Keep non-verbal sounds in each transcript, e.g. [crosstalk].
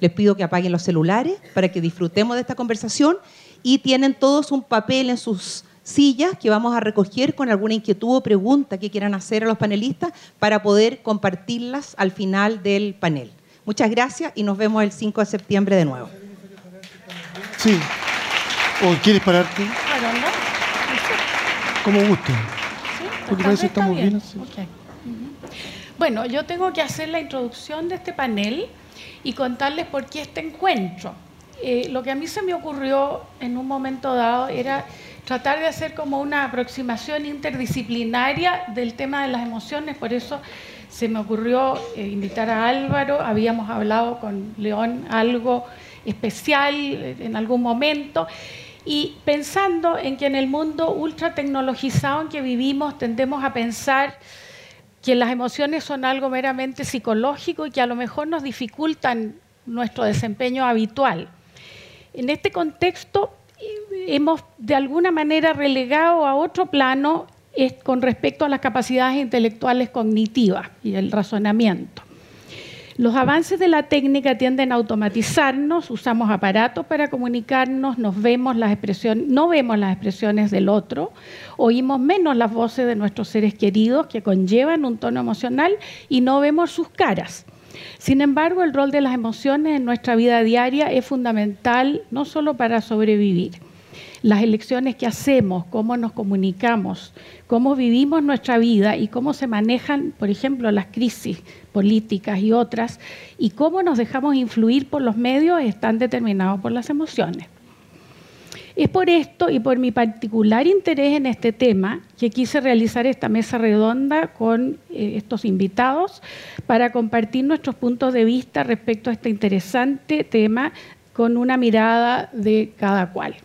Les pido que apaguen los celulares para que disfrutemos de esta conversación y tienen todos un papel en sus sillas que vamos a recoger con alguna inquietud o pregunta que quieran hacer a los panelistas para poder compartirlas al final del panel. Muchas gracias y nos vemos el 5 de septiembre de nuevo. Sí. ¿O quieres pararte? Como guste. Porque parece que estamos bien. Bueno, yo tengo que hacer la introducción de este panel y contarles por qué este encuentro. Eh, lo que a mí se me ocurrió en un momento dado era tratar de hacer como una aproximación interdisciplinaria del tema de las emociones, por eso se me ocurrió eh, invitar a Álvaro, habíamos hablado con León algo especial eh, en algún momento, y pensando en que en el mundo ultra tecnologizado en que vivimos tendemos a pensar que las emociones son algo meramente psicológico y que a lo mejor nos dificultan nuestro desempeño habitual. En este contexto eh, hemos de alguna manera relegado a otro plano con respecto a las capacidades intelectuales cognitivas y el razonamiento. Los avances de la técnica tienden a automatizarnos, usamos aparatos para comunicarnos, nos vemos las expresiones, no vemos las expresiones del otro, oímos menos las voces de nuestros seres queridos que conllevan un tono emocional y no vemos sus caras. Sin embargo, el rol de las emociones en nuestra vida diaria es fundamental no solo para sobrevivir, las elecciones que hacemos, cómo nos comunicamos, cómo vivimos nuestra vida y cómo se manejan, por ejemplo, las crisis políticas y otras, y cómo nos dejamos influir por los medios están determinados por las emociones. Es por esto y por mi particular interés en este tema que quise realizar esta mesa redonda con eh, estos invitados para compartir nuestros puntos de vista respecto a este interesante tema con una mirada de cada cual.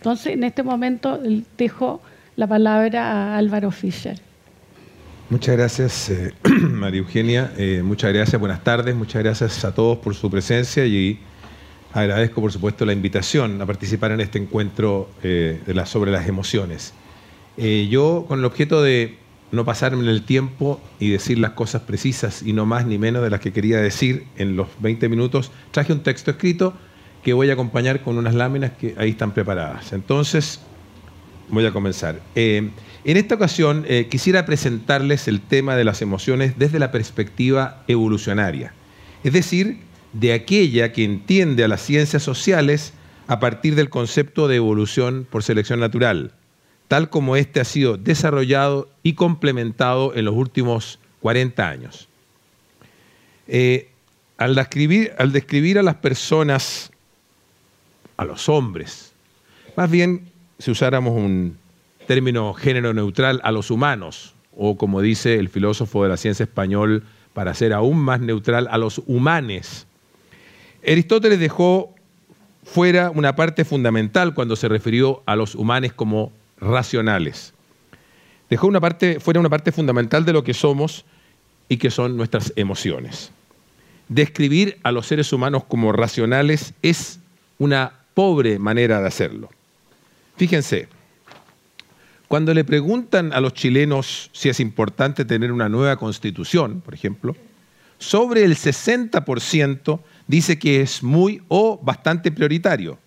Entonces, en este momento dejo la palabra a Álvaro Fischer. Muchas gracias, eh, [clears throat] María Eugenia. Eh, muchas gracias, buenas tardes. Muchas gracias a todos por su presencia y agradezco, por supuesto, la invitación a participar en este encuentro eh, de sobre las emociones. yo, con el objeto de no pasarme el tiempo y decir las cosas precisas y no más ni menos de las que quería decir en los 20 minutos, traje un texto escrito que voy a acompañar con unas láminas que ahí están preparadas. Entonces, voy a comenzar. Eh, en esta ocasión eh, quisiera presentarles el tema de las emociones desde la perspectiva evolucionaria, es decir, de aquella que entiende a las ciencias sociales a partir del concepto de evolución por selección natural, tal como éste ha sido desarrollado y complementado en los últimos 40 años. Eh, al, describir, al describir a las personas a los hombres. Más bien, si usáramos un término género neutral, a los humanos, o como dice el filósofo de la ciencia español, para ser aún más neutral, a los humanes. Aristóteles dejó fuera una parte fundamental cuando se refirió a los humanes como racionales. Dejó una parte, fuera una parte fundamental de lo que somos y que son nuestras emociones. Describir a los seres humanos como racionales es una pobre manera de hacerlo. Fíjense, cuando le preguntan a los chilenos si es importante tener una nueva constitución, por ejemplo, sobre el 60% dice que es muy o bastante prioritario.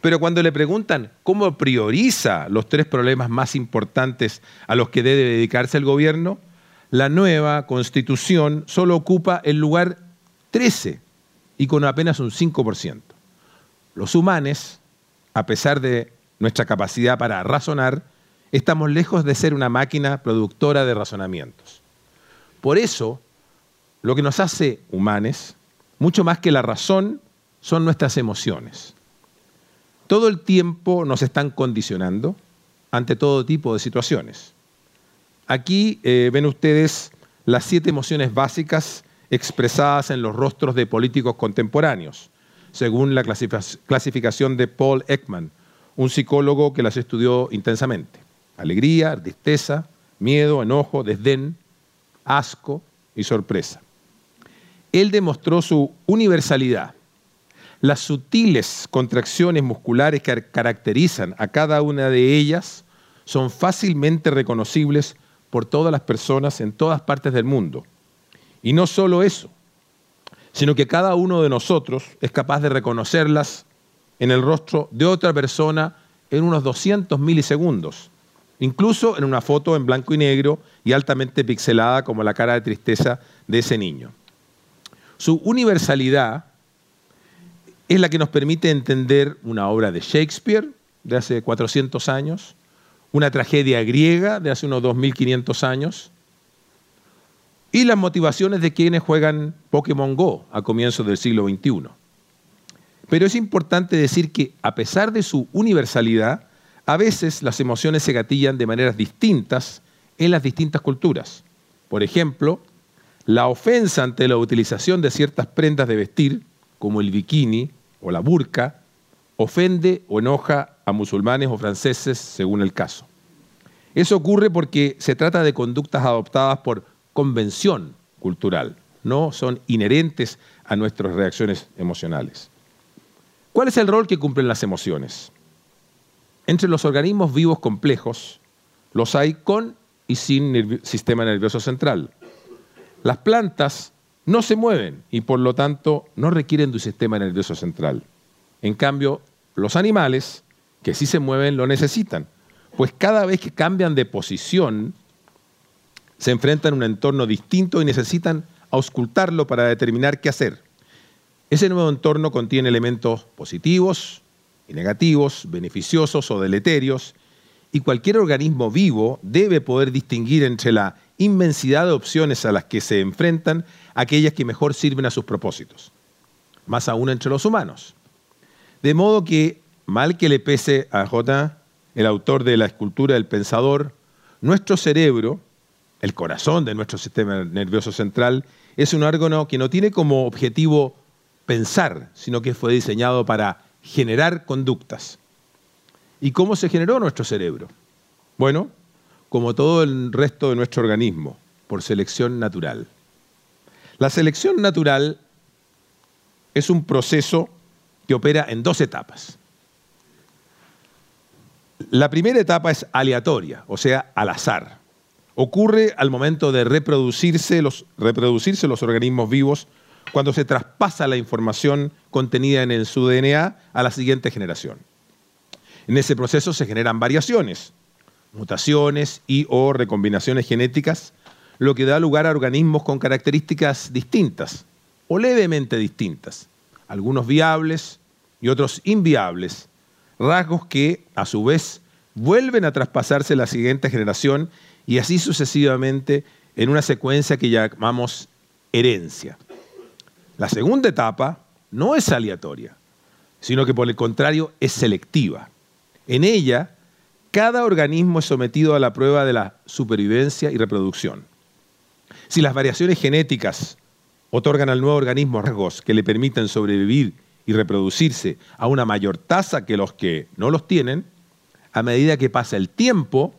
Pero cuando le preguntan cómo prioriza los tres problemas más importantes a los que debe dedicarse el gobierno, la nueva constitución solo ocupa el lugar 13 y con apenas un 5%. Los humanos, a pesar de nuestra capacidad para razonar, estamos lejos de ser una máquina productora de razonamientos. Por eso, lo que nos hace humanos, mucho más que la razón, son nuestras emociones. Todo el tiempo nos están condicionando ante todo tipo de situaciones. Aquí eh, ven ustedes las siete emociones básicas expresadas en los rostros de políticos contemporáneos según la clasificación de Paul Ekman, un psicólogo que las estudió intensamente. Alegría, tristeza, miedo, enojo, desdén, asco y sorpresa. Él demostró su universalidad. Las sutiles contracciones musculares que caracterizan a cada una de ellas son fácilmente reconocibles por todas las personas en todas partes del mundo. Y no solo eso, sino que cada uno de nosotros es capaz de reconocerlas en el rostro de otra persona en unos 200 milisegundos, incluso en una foto en blanco y negro y altamente pixelada como la cara de tristeza de ese niño. Su universalidad es la que nos permite entender una obra de Shakespeare de hace 400 años, una tragedia griega de hace unos 2500 años, y las motivaciones de quienes juegan Pokémon Go a comienzos del siglo XXI. Pero es importante decir que a pesar de su universalidad, a veces las emociones se gatillan de maneras distintas en las distintas culturas. Por ejemplo, la ofensa ante la utilización de ciertas prendas de vestir, como el bikini o la burka, ofende o enoja a musulmanes o franceses según el caso. Eso ocurre porque se trata de conductas adoptadas por convención cultural, no son inherentes a nuestras reacciones emocionales. ¿Cuál es el rol que cumplen las emociones? Entre los organismos vivos complejos los hay con y sin sistema nervioso central. Las plantas no se mueven y por lo tanto no requieren de un sistema nervioso central. En cambio, los animales, que sí se mueven, lo necesitan, pues cada vez que cambian de posición, se enfrentan a un entorno distinto y necesitan auscultarlo para determinar qué hacer. Ese nuevo entorno contiene elementos positivos y negativos, beneficiosos o deleterios, y cualquier organismo vivo debe poder distinguir entre la inmensidad de opciones a las que se enfrentan aquellas que mejor sirven a sus propósitos, más aún entre los humanos. De modo que, mal que le pese a J., el autor de la escultura del pensador, nuestro cerebro el corazón de nuestro sistema nervioso central, es un órgano que no tiene como objetivo pensar, sino que fue diseñado para generar conductas. ¿Y cómo se generó nuestro cerebro? Bueno, como todo el resto de nuestro organismo, por selección natural. La selección natural es un proceso que opera en dos etapas. La primera etapa es aleatoria, o sea, al azar ocurre al momento de reproducirse los, reproducirse los organismos vivos cuando se traspasa la información contenida en su DNA a la siguiente generación. En ese proceso se generan variaciones, mutaciones y o recombinaciones genéticas, lo que da lugar a organismos con características distintas o levemente distintas, algunos viables y otros inviables, rasgos que a su vez vuelven a traspasarse a la siguiente generación y así sucesivamente en una secuencia que llamamos herencia. La segunda etapa no es aleatoria, sino que por el contrario es selectiva. En ella, cada organismo es sometido a la prueba de la supervivencia y reproducción. Si las variaciones genéticas otorgan al nuevo organismo rasgos que le permiten sobrevivir y reproducirse a una mayor tasa que los que no los tienen, a medida que pasa el tiempo,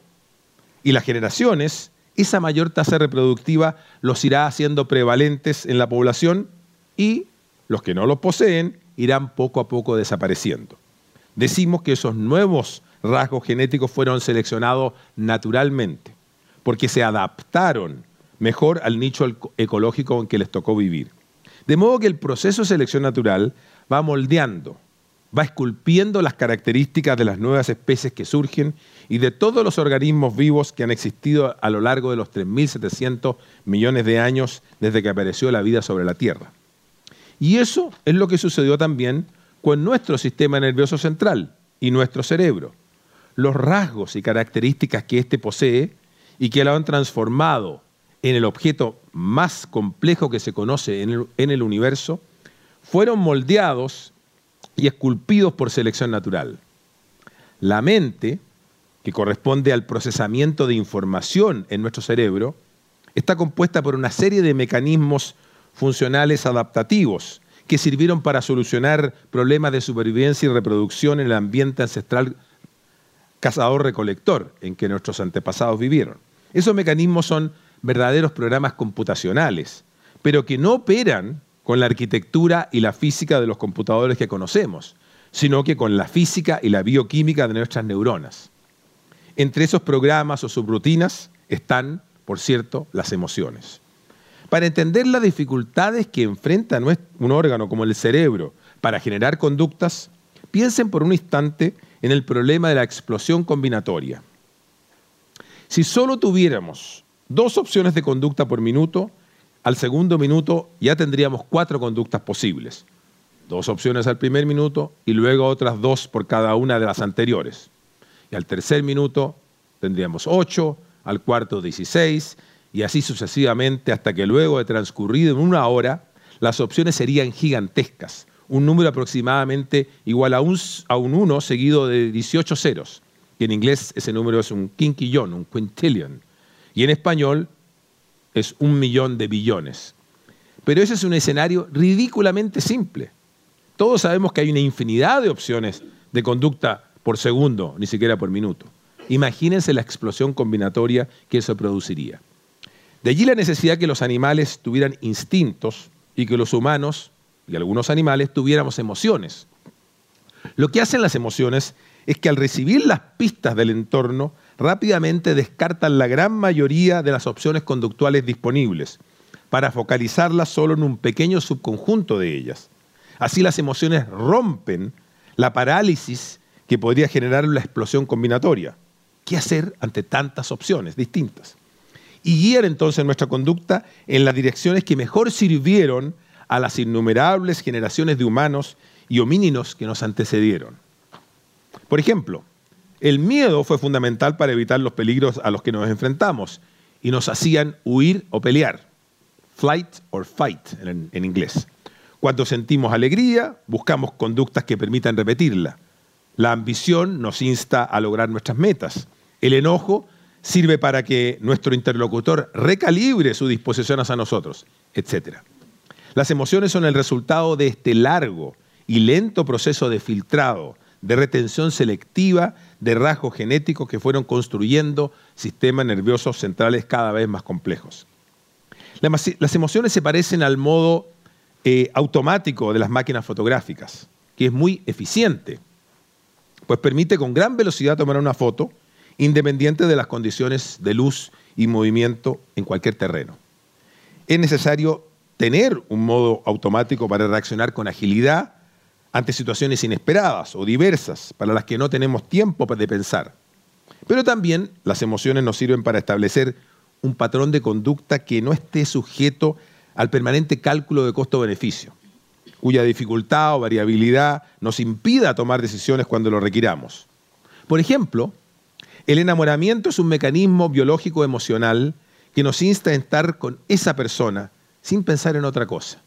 y las generaciones, esa mayor tasa reproductiva los irá haciendo prevalentes en la población y los que no los poseen irán poco a poco desapareciendo. Decimos que esos nuevos rasgos genéticos fueron seleccionados naturalmente, porque se adaptaron mejor al nicho ecológico en que les tocó vivir. De modo que el proceso de selección natural va moldeando, va esculpiendo las características de las nuevas especies que surgen y de todos los organismos vivos que han existido a lo largo de los 3.700 millones de años desde que apareció la vida sobre la Tierra. Y eso es lo que sucedió también con nuestro sistema nervioso central y nuestro cerebro. Los rasgos y características que éste posee y que lo han transformado en el objeto más complejo que se conoce en el, en el universo, fueron moldeados y esculpidos por selección natural. La mente que corresponde al procesamiento de información en nuestro cerebro, está compuesta por una serie de mecanismos funcionales adaptativos que sirvieron para solucionar problemas de supervivencia y reproducción en el ambiente ancestral cazador-recolector en que nuestros antepasados vivieron. Esos mecanismos son verdaderos programas computacionales, pero que no operan con la arquitectura y la física de los computadores que conocemos, sino que con la física y la bioquímica de nuestras neuronas. Entre esos programas o subrutinas están, por cierto, las emociones. Para entender las dificultades que enfrenta un órgano como el cerebro para generar conductas, piensen por un instante en el problema de la explosión combinatoria. Si solo tuviéramos dos opciones de conducta por minuto, al segundo minuto ya tendríamos cuatro conductas posibles. Dos opciones al primer minuto y luego otras dos por cada una de las anteriores. Y al tercer minuto tendríamos ocho, al cuarto dieciséis, y así sucesivamente hasta que luego de transcurrido en una hora, las opciones serían gigantescas, un número aproximadamente igual a un, a un 1 seguido de 18 ceros que en inglés ese número es un quinquillón, un quintillion, y en español es un millón de billones. Pero ese es un escenario ridículamente simple. Todos sabemos que hay una infinidad de opciones de conducta por segundo, ni siquiera por minuto. Imagínense la explosión combinatoria que eso produciría. De allí la necesidad que los animales tuvieran instintos y que los humanos y algunos animales tuviéramos emociones. Lo que hacen las emociones es que al recibir las pistas del entorno, rápidamente descartan la gran mayoría de las opciones conductuales disponibles, para focalizarlas solo en un pequeño subconjunto de ellas. Así las emociones rompen la parálisis que podría generar la explosión combinatoria. ¿Qué hacer ante tantas opciones distintas? Y guiar entonces nuestra conducta en las direcciones que mejor sirvieron a las innumerables generaciones de humanos y homínidos que nos antecedieron. Por ejemplo, el miedo fue fundamental para evitar los peligros a los que nos enfrentamos y nos hacían huir o pelear. Flight or fight en, inglés. Cuando sentimos alegría, buscamos conductas que permitan repetirla. La ambición nos insta a lograr nuestras metas. El enojo sirve para que nuestro interlocutor recalibre su disposición hacia nosotros, etc. Las emociones son el resultado de este largo y lento proceso de filtrado de retención selectiva de rasgos genéticos que fueron construyendo sistemas nerviosos centrales cada vez más complejos. Las emociones se parecen al modo eh, automático de las máquinas fotográficas, que es muy eficiente, pues permite con gran velocidad tomar una foto independiente de las condiciones de luz y movimiento en cualquier terreno. Es necesario tener un modo automático para reaccionar con agilidad ante situaciones inesperadas o diversas para las que no tenemos tiempo de pensar. Pero también las emociones nos sirven para establecer un patrón de conducta que no esté sujeto al permanente cálculo de costo-beneficio, cuya dificultad o variabilidad nos impida tomar decisiones cuando lo requiramos. Por ejemplo, el enamoramiento es un mecanismo biológico emocional que nos insta a estar con esa persona sin pensar en otra cosa,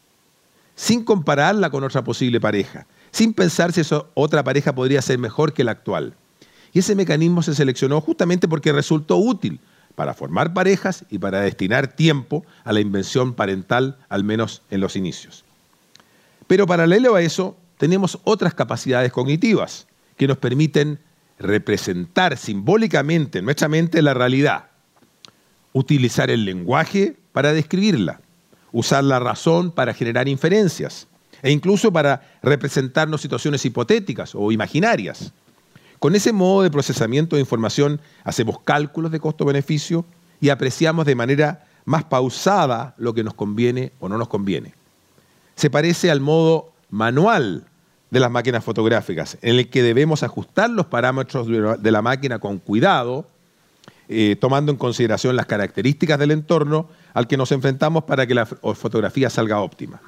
sin compararla con otra posible pareja, sin pensar si otra pareja podría ser mejor que la actual. Y ese mecanismo se seleccionó justamente porque resultó útil para formar parejas y para destinar tiempo a la invención parental, al menos en los inicios. Pero paralelo a eso, tenemos otras capacidades cognitivas que nos permiten representar simbólicamente en nuestra mente la realidad, utilizar el lenguaje para describirla, usar la razón para generar inferencias, e incluso para representarnos situaciones hipotéticas o imaginarias. Con ese modo de procesamiento de información hacemos cálculos de costo-beneficio y apreciamos de manera más pausada lo que nos conviene o no nos conviene. Se parece al modo manual de las máquinas fotográficas, en el que debemos ajustar los parámetros de la máquina con cuidado, eh, tomando en consideración las características del entorno al que nos enfrentamos para que la fotografía salga óptima.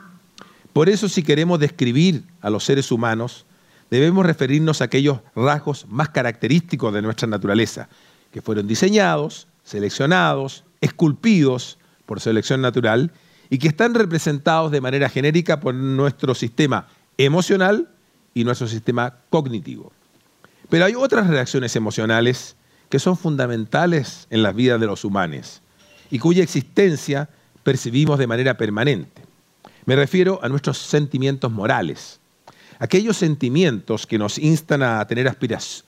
Por eso si queremos describir a los seres humanos, debemos referirnos a aquellos rasgos más característicos de nuestra naturaleza, que fueron diseñados, seleccionados, esculpidos por selección natural y que están representados de manera genérica por nuestro sistema emocional y nuestro sistema cognitivo. Pero hay otras reacciones emocionales que son fundamentales en la vida de los humanos y cuya existencia percibimos de manera permanente. Me refiero a nuestros sentimientos morales, aquellos sentimientos que nos instan a tener,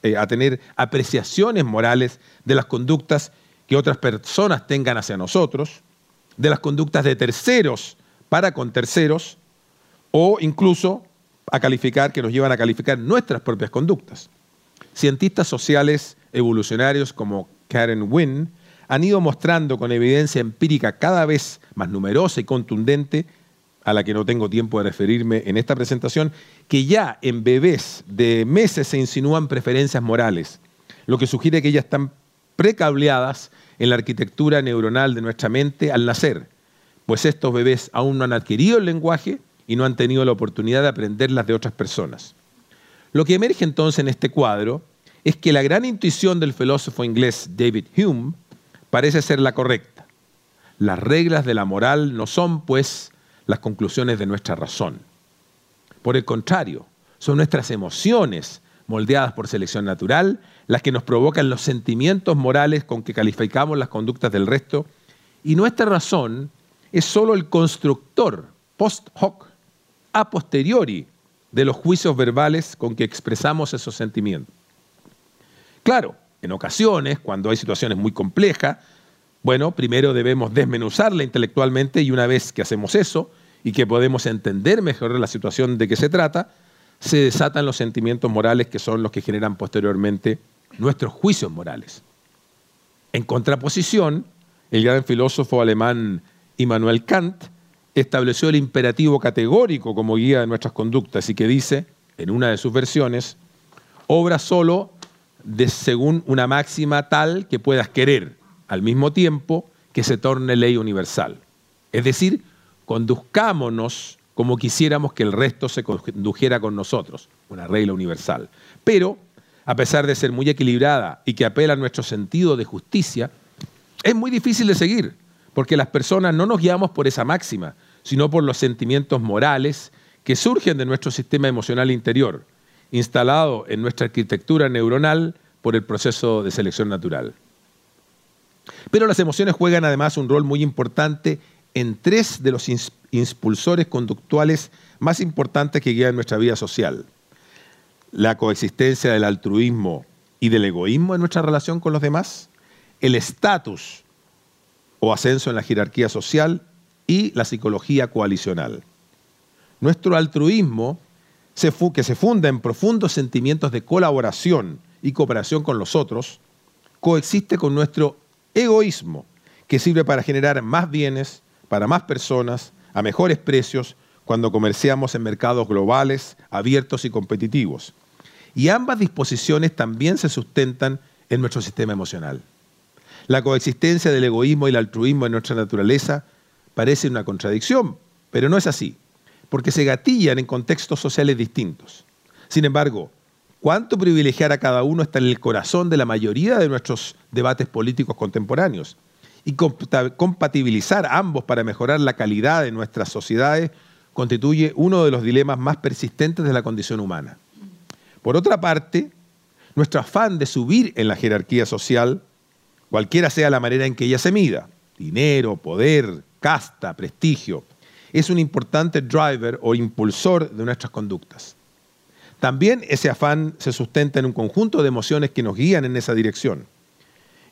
eh, a tener apreciaciones morales de las conductas que otras personas tengan hacia nosotros, de las conductas de terceros para con terceros, o incluso a calificar, que nos llevan a calificar nuestras propias conductas. Cientistas sociales evolucionarios como Karen Wynne han ido mostrando con evidencia empírica cada vez más numerosa y contundente, a la que no tengo tiempo de referirme en esta presentación, que ya en bebés de meses se insinúan preferencias morales, lo que sugiere que ellas están precableadas en la arquitectura neuronal de nuestra mente al nacer, pues estos bebés aún no han adquirido el lenguaje y no han tenido la oportunidad de aprender las de otras personas. Lo que emerge entonces en este cuadro es que la gran intuición del filósofo inglés David Hume parece ser la correcta. Las reglas de la moral no son, pues, las conclusiones de nuestra razón. Por el contrario, son nuestras emociones, moldeadas por selección natural, las que nos provocan los sentimientos morales con que calificamos las conductas del resto, y nuestra razón es sólo el constructor post hoc, a posteriori, de los juicios verbales con que expresamos esos sentimientos. Claro, en ocasiones, cuando hay situaciones muy complejas, bueno, primero debemos desmenuzarla intelectualmente y una vez que hacemos eso y que podemos entender mejor la situación de que se trata, se desatan los sentimientos morales que son los que generan posteriormente nuestros juicios morales. En contraposición, el gran filósofo alemán Immanuel Kant estableció el imperativo categórico como guía de nuestras conductas y que dice, en una de sus versiones, obra solo de según una máxima tal que puedas querer, al mismo tiempo que se torne ley universal. Es decir, conduzcámonos como quisiéramos que el resto se condujera con nosotros, una regla universal. Pero, a pesar de ser muy equilibrada y que apela a nuestro sentido de justicia, es muy difícil de seguir, porque las personas no nos guiamos por esa máxima, sino por los sentimientos morales que surgen de nuestro sistema emocional interior, instalado en nuestra arquitectura neuronal por el proceso de selección natural. Pero las emociones juegan además un rol muy importante en tres de los impulsores conductuales más importantes que guían nuestra vida social. La coexistencia del altruismo y del egoísmo en nuestra relación con los demás, el estatus o ascenso en la jerarquía social y la psicología coalicional. Nuestro altruismo, que se funda en profundos sentimientos de colaboración y cooperación con los otros, coexiste con nuestro egoísmo, que sirve para generar más bienes para más personas a mejores precios cuando comerciamos en mercados globales, abiertos y competitivos. Y ambas disposiciones también se sustentan en nuestro sistema emocional. La coexistencia del egoísmo y el altruismo en nuestra naturaleza parece una contradicción, pero no es así, porque se gatillan en contextos sociales distintos. Sin embargo, cuánto privilegiar a cada uno está en el corazón de la mayoría de nuestros debates políticos contemporáneos y compatibilizar ambos para mejorar la calidad de nuestras sociedades constituye uno de los dilemas más persistentes de la condición humana. Por otra parte, nuestro afán de subir en la jerarquía social, cualquiera sea la manera en que ella se mida, dinero, poder, casta, prestigio, es un importante driver o impulsor de nuestras conductas. También ese afán se sustenta en un conjunto de emociones que nos guían en esa dirección.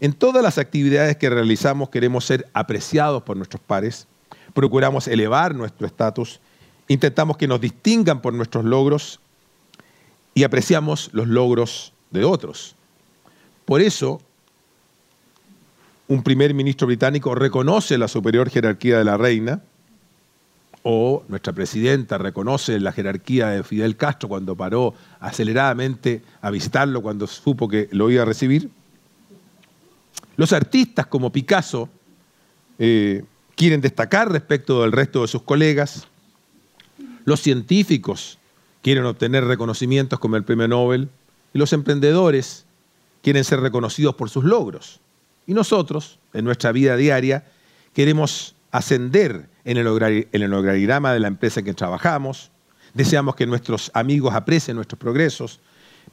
En todas las actividades que realizamos queremos ser apreciados por nuestros pares, procuramos elevar nuestro estatus, intentamos que nos distingan por nuestros logros y apreciamos los logros de otros. Por eso, un primer ministro británico reconoce la superior jerarquía de la reina, o nuestra presidenta reconoce la jerarquía de Fidel Castro cuando paró aceleradamente a visitarlo cuando supo que lo iba a recibir. Los artistas como Picasso eh, quieren destacar respecto del resto de sus colegas. Los científicos quieren obtener reconocimientos como el premio Nobel. Y los emprendedores quieren ser reconocidos por sus logros. Y nosotros, en nuestra vida diaria, queremos ascender en el, organigrama de la empresa en que trabajamos, deseamos que nuestros amigos aprecien nuestros progresos,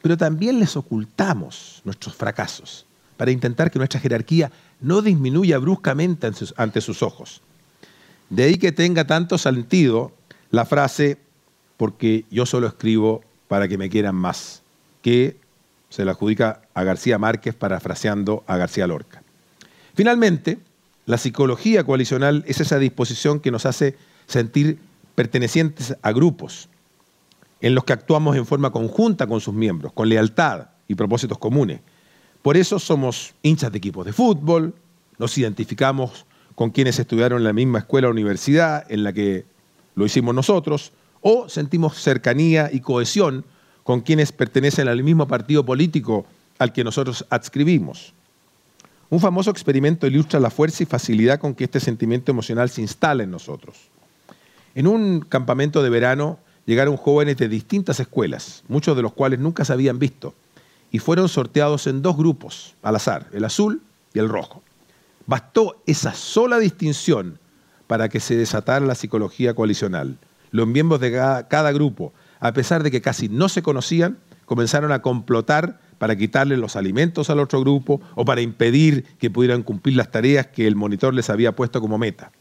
pero también les ocultamos nuestros fracasos para intentar que nuestra jerarquía no disminuya bruscamente ante sus ojos. De ahí que tenga tanto sentido la frase, porque yo solo escribo para que me quieran más, que se la adjudica a García Márquez parafraseando a García Lorca. Finalmente, la psicología coalicional es esa disposición que nos hace sentir pertenecientes a grupos en los que actuamos en forma conjunta con sus miembros, con lealtad y propósitos comunes. Por eso somos hinchas de equipos de fútbol, nos identificamos con quienes estudiaron en la misma escuela o universidad en la que lo hicimos nosotros, o sentimos cercanía y cohesión con quienes pertenecen al mismo partido político al que nosotros adscribimos. Un famoso experimento ilustra la fuerza y facilidad con que este sentimiento emocional se instala en nosotros. En un campamento de verano llegaron jóvenes de distintas escuelas, muchos de los cuales nunca se habían visto, y fueron sorteados en dos grupos, al azar, el azul y el rojo. Bastó esa sola distinción para que se desatara la psicología coalicional. Los miembros de cada, grupo, a pesar de que casi no se conocían, comenzaron a complotar para quitarle los alimentos al otro grupo o para impedir que pudieran cumplir las tareas que el monitor les había puesto como meta.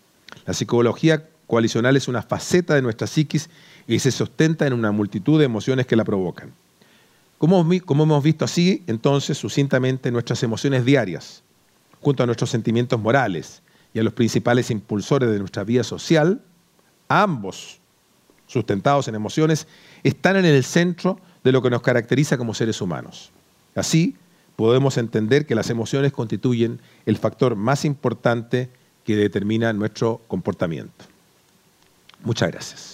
La psicología coalicional es una faceta de nuestra psiquis y se sustenta en una multitud de emociones que la provocan. Como, hemos visto así, entonces, sucintamente, nuestras emociones diarias, junto a nuestros sentimientos morales y a los principales impulsores de nuestra vida social, ambos sustentados en emociones, están en el centro de lo que nos caracteriza como seres humanos. Así, podemos entender que las emociones constituyen el factor más importante que determina nuestro comportamiento. Muchas gracias.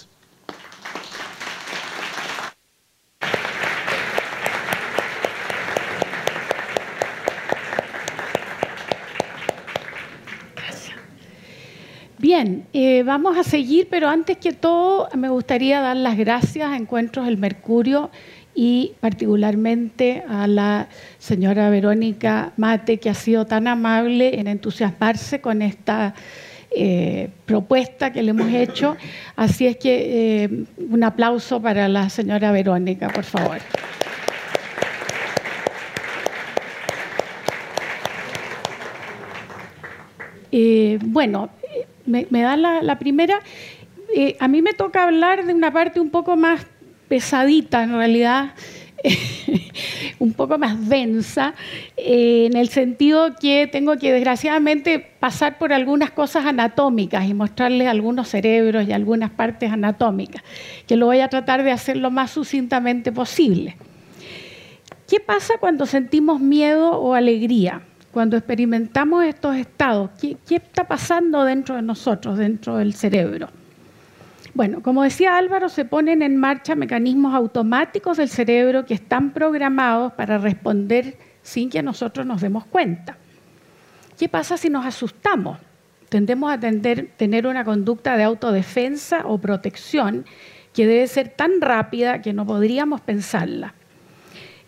Bien, eh, vamos a seguir, pero antes que todo me gustaría dar las gracias a Encuentros del Mercurio y particularmente a la señora Verónica Mate, que ha sido tan amable en entusiasmarse con esta eh, propuesta que le hemos hecho. Así es que eh, un aplauso para la señora Verónica, por favor. bueno, me, da la, primera. Eh, a mí me toca hablar de una parte un poco más pesadita, en realidad, [laughs] un poco más densa, eh, en el sentido que tengo que desgraciadamente pasar por algunas cosas anatómicas y mostrarles algunos cerebros y algunas partes anatómicas, que lo voy a tratar de hacer lo más sucintamente posible. ¿Qué pasa cuando sentimos miedo o alegría? Cuando experimentamos estos estados, ¿qué, está pasando dentro de nosotros, dentro del cerebro? Bueno, como decía Álvaro, se ponen en marcha mecanismos automáticos del cerebro que están programados para responder sin que nosotros nos demos cuenta. ¿Qué pasa si nos asustamos? Tendemos a tener una conducta de autodefensa o protección que debe ser tan rápida que no podríamos pensarla.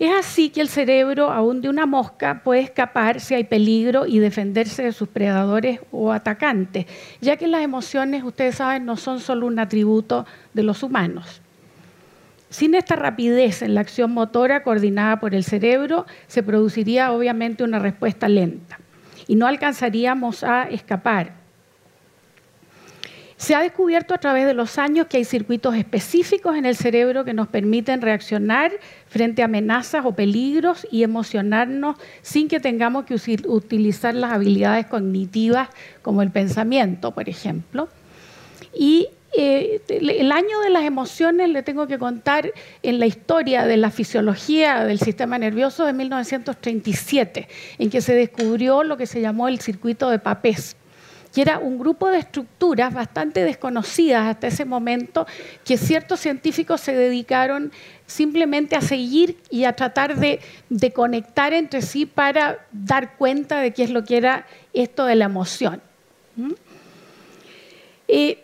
Es así que el cerebro, aún de una mosca, puede escapar si hay peligro y defenderse de sus predadores o atacantes, ya que las emociones, ustedes saben, no son solo un atributo de los humanos. Sin esta rapidez en la acción motora coordinada por el cerebro, se produciría obviamente una respuesta lenta y no alcanzaríamos a escapar. Se ha descubierto a través de los años que hay circuitos específicos en el cerebro que nos permiten reaccionar frente a amenazas o peligros y emocionarnos sin que tengamos que utilizar las habilidades cognitivas como el pensamiento, por ejemplo. Y eh, el año de las emociones le tengo que contar en la historia de la fisiología del sistema nervioso de 1937, en que se descubrió lo que se llamó el circuito de Papés que era un grupo de estructuras bastante desconocidas hasta ese momento, que ciertos científicos se dedicaron simplemente a seguir y a tratar de, conectar entre sí para dar cuenta de qué es lo que era esto de la emoción. ¿Mm? Eh,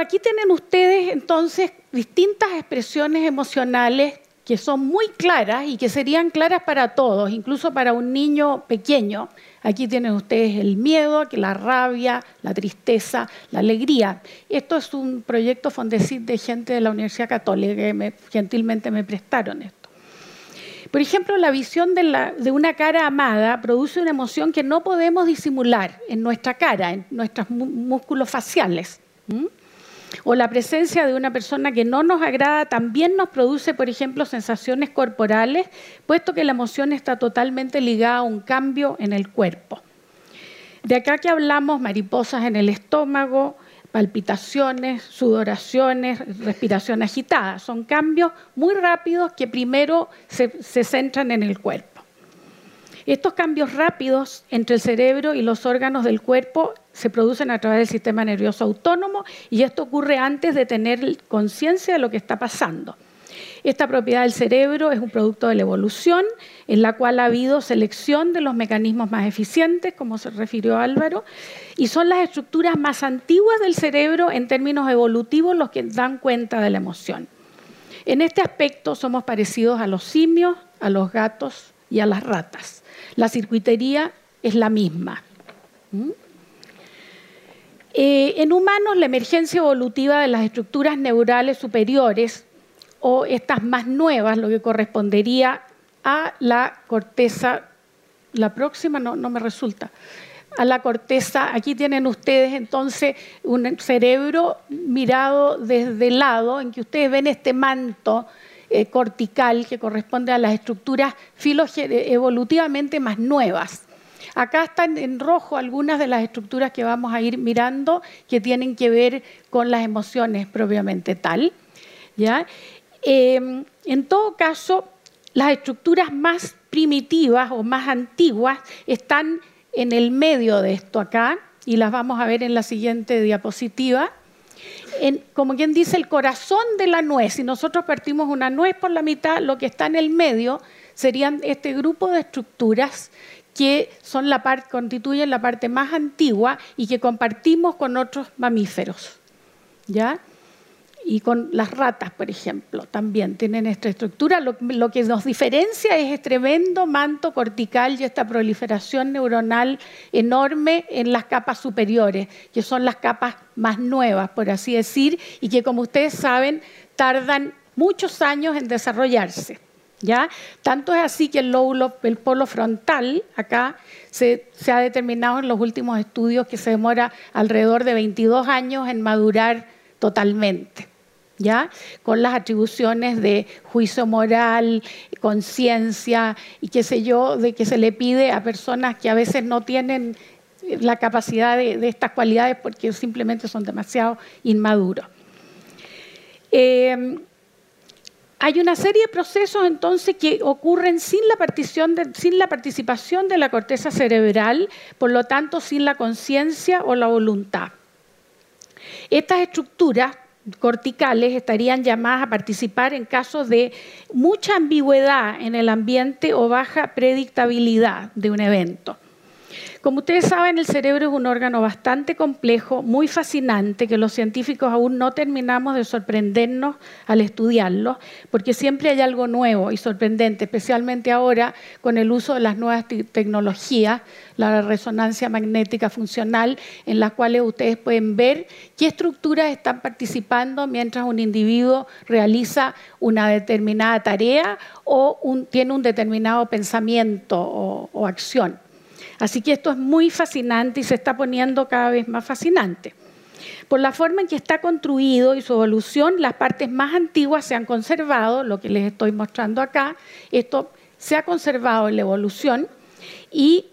aquí tienen ustedes entonces distintas expresiones emocionales que son muy claras y que serían claras para todos, incluso para un niño pequeño, Aquí tienen ustedes el miedo, la rabia, la tristeza, la alegría. Esto es un proyecto Fondesit de gente de la Universidad Católica que gentilmente me prestaron esto. Por ejemplo, la visión de, una cara amada produce una emoción que no podemos disimular en nuestra cara, en nuestros músculos faciales o la presencia de una persona que no nos agrada también nos produce, por ejemplo, sensaciones corporales, puesto que la emoción está totalmente ligada a un cambio en el cuerpo. De acá que hablamos mariposas en el estómago, palpitaciones, sudoraciones, respiración agitada. Son cambios muy rápidos que primero se, se centran en el cuerpo. Estos cambios rápidos entre el cerebro y los órganos del cuerpo se producen a través del sistema nervioso autónomo y esto ocurre antes de tener conciencia de lo que está pasando. Esta propiedad del cerebro es un producto de la evolución, en la cual ha habido selección de los mecanismos más eficientes, como se refirió Álvaro, y son las estructuras más antiguas del cerebro en términos evolutivos los que dan cuenta de la emoción. En este aspecto somos parecidos a los simios, a los gatos y a las ratas. La circuitería es la misma. ¿Mm? Eh, en humanos, la emergencia evolutiva de las estructuras neurales superiores o estas más nuevas, lo que correspondería a la corteza, la próxima no, no me resulta, a la corteza, aquí tienen ustedes entonces un cerebro mirado desde el lado, en que ustedes ven este manto eh, cortical que corresponde a las estructuras evolutivamente más nuevas. Acá están en rojo algunas de las estructuras que vamos a ir mirando que tienen que ver con las emociones propiamente tal. ¿ya? Em, en todo caso, las estructuras más primitivas o más antiguas están en el medio de esto acá y las vamos a ver en la siguiente diapositiva. como quien dice, el corazón de la nuez. Si nosotros partimos una nuez por la mitad, lo que está en el medio serían este grupo de estructuras que constituyen la parte más antigua y que compartimos con otros mamíferos. ¿Ya? y con las ratas, por ejemplo, también tienen esta estructura. Lo, que nos diferencia es este tremendo manto cortical y esta proliferación neuronal enorme en las capas superiores, que son las capas más nuevas, por así decir, y que, como ustedes saben, tardan muchos años en desarrollarse. ¿Ya? Tanto es así que el lóbulo, el polo frontal, acá se, ha determinado en los últimos estudios que se demora alrededor de 22 años en madurar totalmente. ¿ya? Con las atribuciones de juicio moral, conciencia y qué sé yo, de que se le pide a personas que a veces no tienen la capacidad de, estas cualidades porque simplemente son demasiado inmaduros. Eh, hay una serie de procesos entonces que ocurren sin la, sin la participación de la corteza cerebral, por lo tanto sin la conciencia o la voluntad. Estas estructuras corticales estarían llamadas a participar en casos de mucha ambigüedad en el ambiente o baja predictabilidad de un evento. Como ustedes saben, el cerebro es un órgano bastante complejo, muy fascinante, que los científicos aún no terminamos de sorprendernos al estudiarlo, porque siempre hay algo nuevo y sorprendente, especialmente ahora con el uso de las nuevas tecnologías, la resonancia magnética funcional, en las cuales ustedes pueden ver qué estructuras están participando mientras un individuo realiza una determinada tarea o tiene un determinado pensamiento o acción. Así que esto es muy fascinante y se está poniendo cada vez más fascinante. Por la forma en que está construido y su evolución, las partes más antiguas se han conservado, lo que les estoy mostrando acá, esto se ha conservado en la evolución y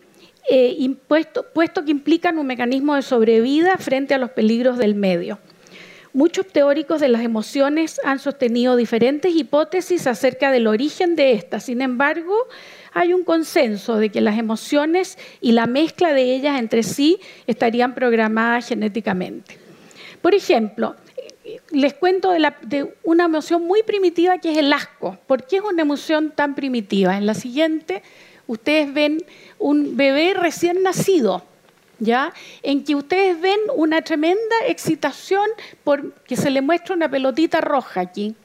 eh, puesto, que implican un mecanismo de sobrevida frente a los peligros del medio. Muchos teóricos de las emociones han sostenido diferentes hipótesis acerca del origen de estas. Sin embargo, hay un consenso de que las emociones y la mezcla de ellas entre sí estarían programadas genéticamente. Por ejemplo, les cuento de, una emoción muy primitiva que es el asco. ¿Por qué es una emoción tan primitiva? En la siguiente, ustedes ven un bebé recién nacido, ¿ya? En que ustedes ven una tremenda excitación porque se le muestra una pelotita roja aquí.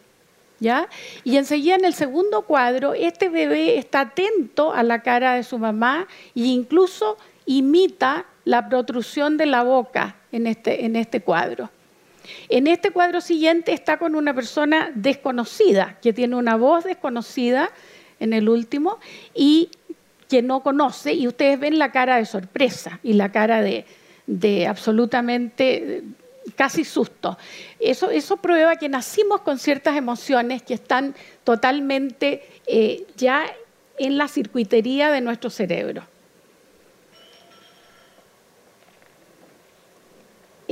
Y enseguida en el segundo cuadro, este bebé está atento a la cara de su mamá e incluso imita la protrusión de la boca en este, en este cuadro. En este cuadro siguiente está con una persona desconocida, que tiene una voz desconocida en el último y que no conoce, y ustedes ven la cara de sorpresa y la cara de, de absolutamente casi susto. Eso, eso prueba que nacimos con ciertas emociones que están totalmente eh, ya en la circuitería de nuestro cerebro.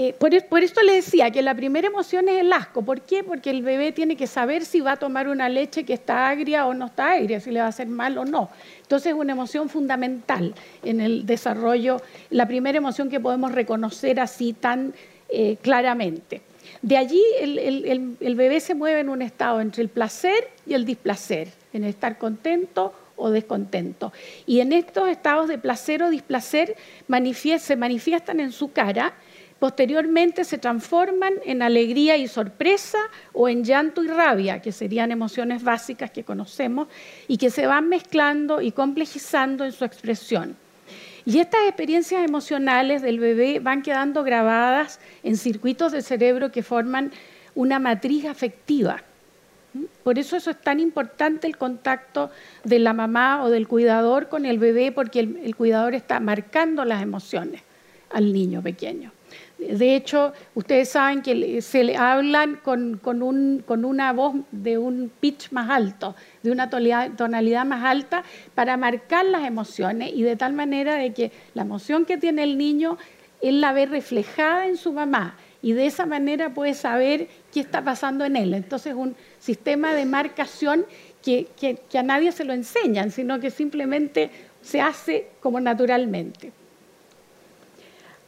Eh, por, por, esto le decía que la primera emoción es el asco. ¿Por qué? Porque el bebé tiene que saber si va a tomar una leche que está agria o no está agria, si le va a hacer mal o no. Entonces es una emoción fundamental en el desarrollo, la primera emoción que podemos reconocer así tan eh, claramente. De allí el bebé se mueve en un estado entre el placer y el displacer, en estar contento o descontento. Y en estos estados de placer o displacer se manifiestan en su cara Posteriormente se transforman en alegría y sorpresa o en llanto y rabia, que serían emociones básicas que conocemos y que se van mezclando y complejizando en su expresión. Y estas experiencias emocionales del bebé van quedando grabadas en circuitos del cerebro que forman una matriz afectiva. Por eso eso es tan importante el contacto de la mamá o del cuidador con el bebé, porque el, el cuidador está marcando las emociones al niño pequeño. De hecho, ustedes saben que se le hablan con, una voz de un pitch más alto, de una tonalidad más alta, para marcar las emociones y de tal manera de que la emoción que tiene el niño, él la ve reflejada en su mamá y de esa manera puede saber qué está pasando en él. Entonces, un sistema de marcación que, que a nadie se lo enseñan, sino que simplemente se hace como naturalmente.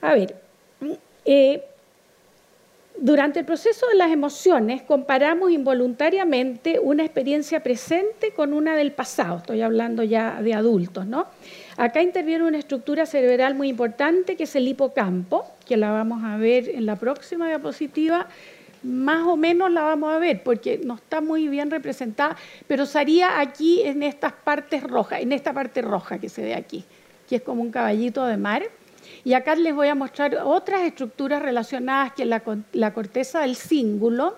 A ver, eh, durante el proceso de las emociones comparamos involuntariamente una experiencia presente con una del pasado, estoy hablando ya de adultos, ¿no? Acá interviene una estructura cerebral muy importante que es el hipocampo, que la vamos a ver en la próxima diapositiva, más o menos la vamos a ver porque no está muy bien representada, pero sería aquí en estas partes rojas, en esta parte roja que se ve aquí, que es como un caballito de mar. Y acá les voy a mostrar otras estructuras relacionadas que la, la corteza del cíngulo,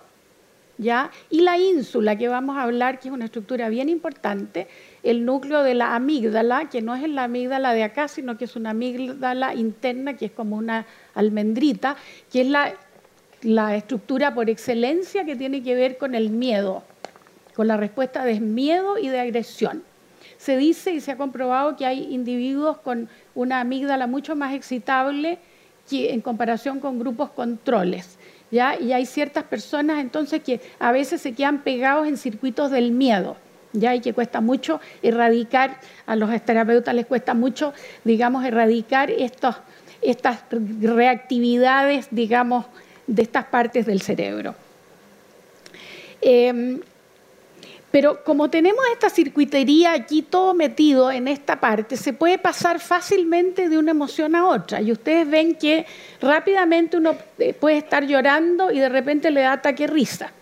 ¿ya? y la ínsula, que vamos a hablar, que es una estructura bien importante, el núcleo de la amígdala, que no es la amígdala de acá, sino que es una amígdala interna, que es como una almendrita, que es la, la estructura por excelencia que tiene que ver con el miedo, con la respuesta de miedo y de agresión. Se dice y se ha comprobado que hay individuos con una amígdala mucho más excitable que en comparación con grupos controles. ¿ya? Y hay ciertas personas entonces que a veces se quedan pegados en circuitos del miedo. ¿ya? y que cuesta mucho erradicar, a los terapeutas les cuesta mucho, digamos, erradicar estas reactividades, digamos, de estas partes del cerebro. Eh, pero como tenemos esta circuitería aquí todo metido en esta parte, se puede pasar fácilmente de una emoción a otra. Y ustedes ven que rápidamente uno eh, puede estar llorando y de repente le da ataque risa.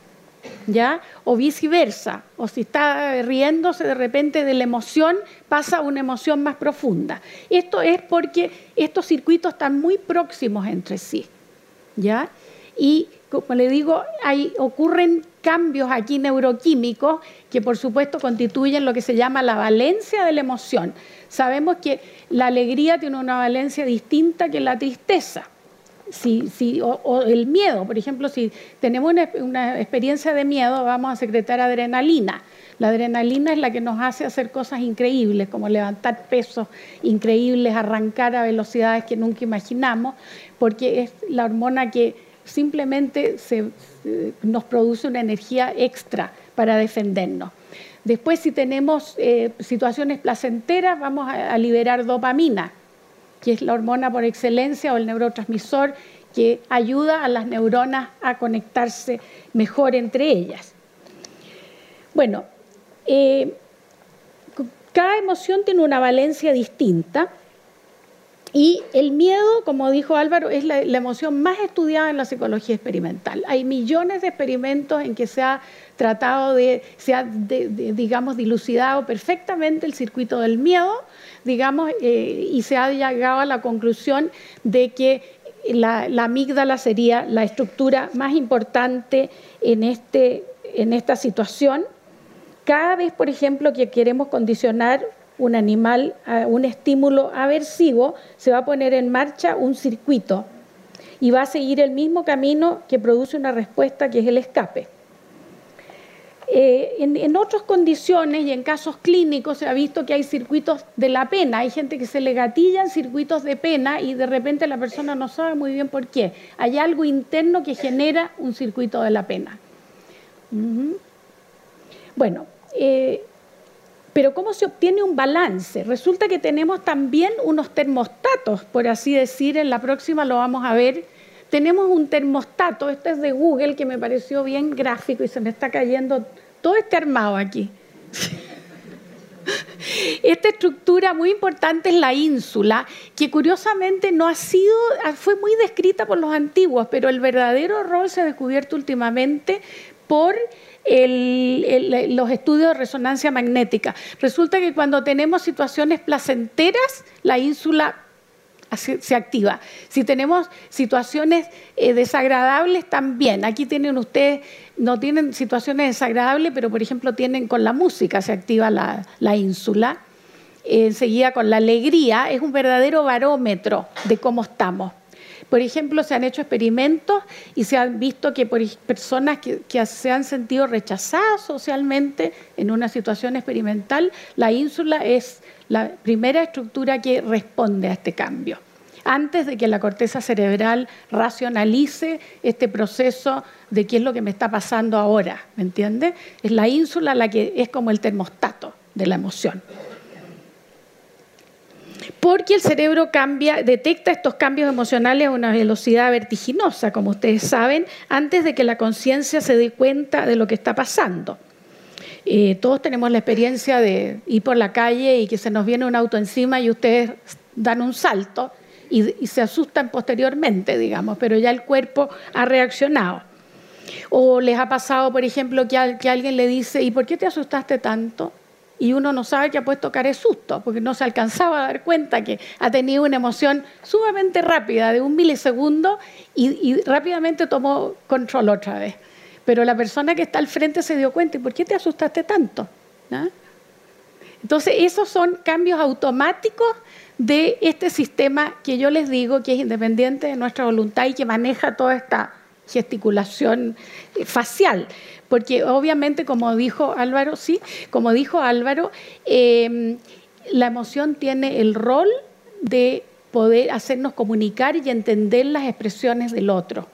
¿Ya? O viceversa. O si está riéndose de repente de la emoción, pasa a una emoción más profunda. Esto es porque estos circuitos están muy próximos entre sí. ¿Ya? Y como le digo, ocurren cambios aquí neuroquímicos que por supuesto constituyen lo que se llama la valencia de la emoción. Sabemos que la alegría tiene una valencia distinta que la tristeza. o, el miedo, por ejemplo, si tenemos una, una, experiencia de miedo, vamos a secretar adrenalina. La adrenalina es la que nos hace hacer cosas increíbles, como levantar pesos increíbles, arrancar a velocidades que nunca imaginamos, porque es la hormona que simplemente nos produce una energía extra para defendernos. Después, si tenemos eh, situaciones placenteras, vamos a, liberar dopamina, que es la hormona por excelencia o el neurotransmisor que ayuda a las neuronas a conectarse mejor entre ellas. Bueno, eh, cada emoción tiene una valencia distinta y el miedo, como dijo Álvaro, es la, emoción más estudiada en la psicología experimental. Hay millones de experimentos en que se ha tratado de, se ha, digamos, dilucidado perfectamente el circuito del miedo, digamos, eh, y se ha llegado a la conclusión de que la, la, amígdala sería la estructura más importante en, este, en esta situación. Cada vez, por ejemplo, que queremos condicionar un animal, un estímulo aversivo, se va a poner en marcha un circuito y va a seguir el mismo camino que produce una respuesta que es el escape. eh, en, otras condiciones y en casos clínicos se ha visto que hay circuitos de la pena. Hay gente que se le gatillan circuitos de pena y de repente la persona no sabe muy bien por qué. Hay algo interno que genera un circuito de la pena. Bueno, eh, pero ¿cómo se obtiene un balance? Resulta que tenemos también unos termostatos, por así decir, en la próxima lo vamos a ver. Tenemos un termostato, este es de Google, que me pareció bien gráfico y se me está cayendo todo este armado aquí. [laughs] Esta estructura muy importante es la ínsula, que curiosamente no ha sido, fue muy descrita por los antiguos, pero el verdadero rol se ha descubierto últimamente por los estudios de resonancia magnética. Resulta que cuando tenemos situaciones placenteras, la ínsula se activa. Si tenemos situaciones eh, desagradables, también. Aquí tienen ustedes, no tienen situaciones desagradables, pero por ejemplo tienen con la música, se activa la, la ínsula. enseguida con la alegría, es un verdadero barómetro de cómo estamos. Por ejemplo, se han hecho experimentos y se han visto que por personas que, se han sentido rechazadas socialmente en una situación experimental, la ínsula es la primera estructura que responde a este cambio. Antes de que la corteza cerebral racionalice este proceso de qué es lo que me está pasando ahora, ¿me entiende? Es la ínsula la que es como el termostato de la emoción porque el cerebro cambia, detecta estos cambios emocionales a una velocidad vertiginosa, como ustedes saben, antes de que la conciencia se dé cuenta de lo que está pasando. Eh, todos tenemos la experiencia de ir por la calle y que se nos viene un auto encima y ustedes dan un salto y, se asustan posteriormente, digamos, pero ya el cuerpo ha reaccionado. O les ha pasado, por ejemplo, que, que alguien le dice, ¿y por qué te asustaste tanto? Y uno no sabe que ha puesto cara de susto, porque no se alcanzaba a dar cuenta que ha tenido una emoción sumamente rápida, de un milisegundo, y, rápidamente tomó control otra vez. Pero la persona que está al frente se dio cuenta, ¿y por qué te asustaste tanto? Entonces, esos son cambios automáticos de este sistema que yo les digo que es independiente de nuestra voluntad y que maneja toda esta gesticulación facial porque obviamente, como dijo Álvaro, sí, como dijo Álvaro, em, la emoción tiene el rol de poder hacernos comunicar y entender las expresiones del otro,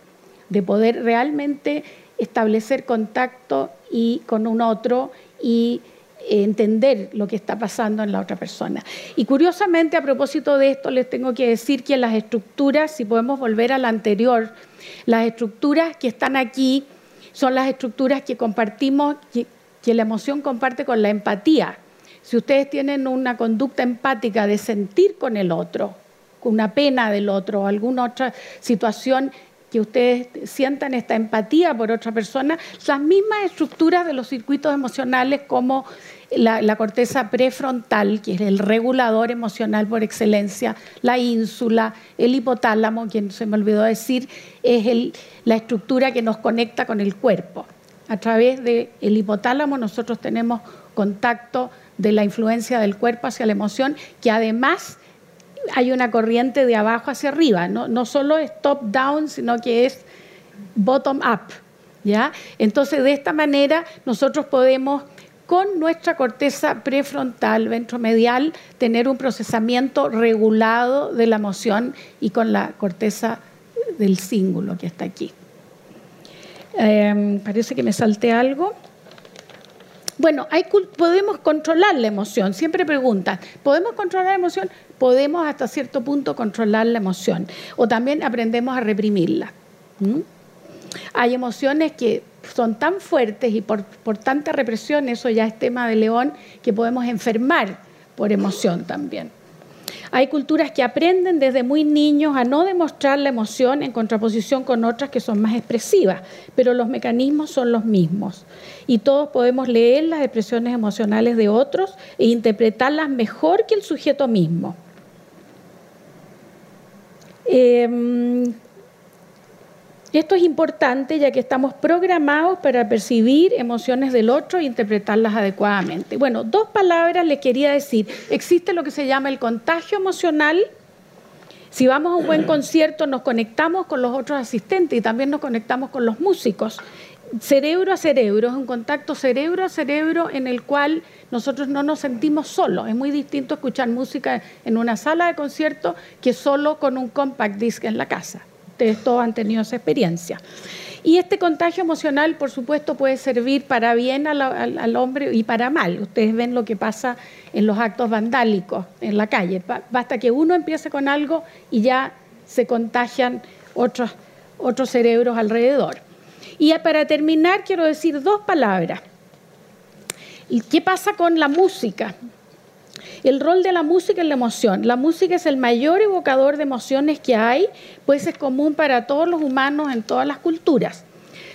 de poder realmente establecer contacto y con un otro y entender lo que está pasando en la otra persona. Y curiosamente, a propósito de esto, les tengo que decir que las estructuras, si podemos volver a la anterior, las estructuras que están aquí son las estructuras que compartimos, que, la emoción comparte con la empatía. Si ustedes tienen una conducta empática de sentir con el otro, una pena del otro o alguna otra situación que ustedes sientan esta empatía por otra persona, las mismas estructuras de los circuitos emocionales como la, corteza prefrontal, que es el regulador emocional por excelencia, la ínsula, el hipotálamo, quien se me olvidó decir, es la estructura que nos conecta con el cuerpo. A través del hipotálamo nosotros tenemos contacto de la influencia del cuerpo hacia la emoción, que además hay una corriente de abajo hacia arriba, no, no solo es top-down, sino que es bottom-up. ¿ya? Entonces, de esta manera nosotros podemos con nuestra corteza prefrontal, ventromedial, tener un procesamiento regulado de la emoción y con la corteza del cíngulo que está aquí. Em, parece que me salté algo. Bueno, podemos controlar la emoción. Siempre preguntan, ¿podemos controlar la emoción? Podemos hasta cierto punto controlar la emoción. O también aprendemos a reprimirla. Hay emociones que son tan fuertes y por, tanta represión, eso ya es tema de León, que podemos enfermar por emoción también. Hay culturas que aprenden desde muy niños a no demostrar la emoción en contraposición con otras que son más expresivas, pero los mecanismos son los mismos. Y todos podemos leer las expresiones emocionales de otros e interpretarlas mejor que el sujeto mismo. Em, esto es importante ya que estamos programados para percibir emociones del otro e interpretarlas adecuadamente. Bueno, dos palabras les quería decir. Existe lo que se llama el contagio emocional. Si vamos a un buen concierto nos conectamos con los otros asistentes y también nos conectamos con los músicos cerebro a cerebro, es un contacto cerebro a cerebro en el cual nosotros no nos sentimos solos. Es muy distinto escuchar música en una sala de concierto que solo con un compact disc en la casa. Ustedes todos han tenido esa experiencia. Y este contagio emocional, por supuesto, puede servir para bien al, hombre y para mal. Ustedes ven lo que pasa en los actos vandálicos en la calle. Basta que uno empiece con algo y ya se contagian otros, otros cerebros alrededor. Y para terminar, quiero decir dos palabras. ¿Qué pasa con la música? El rol de la música en la emoción. La música es el mayor evocador de emociones que hay, pues es común para todos los humanos en todas las culturas.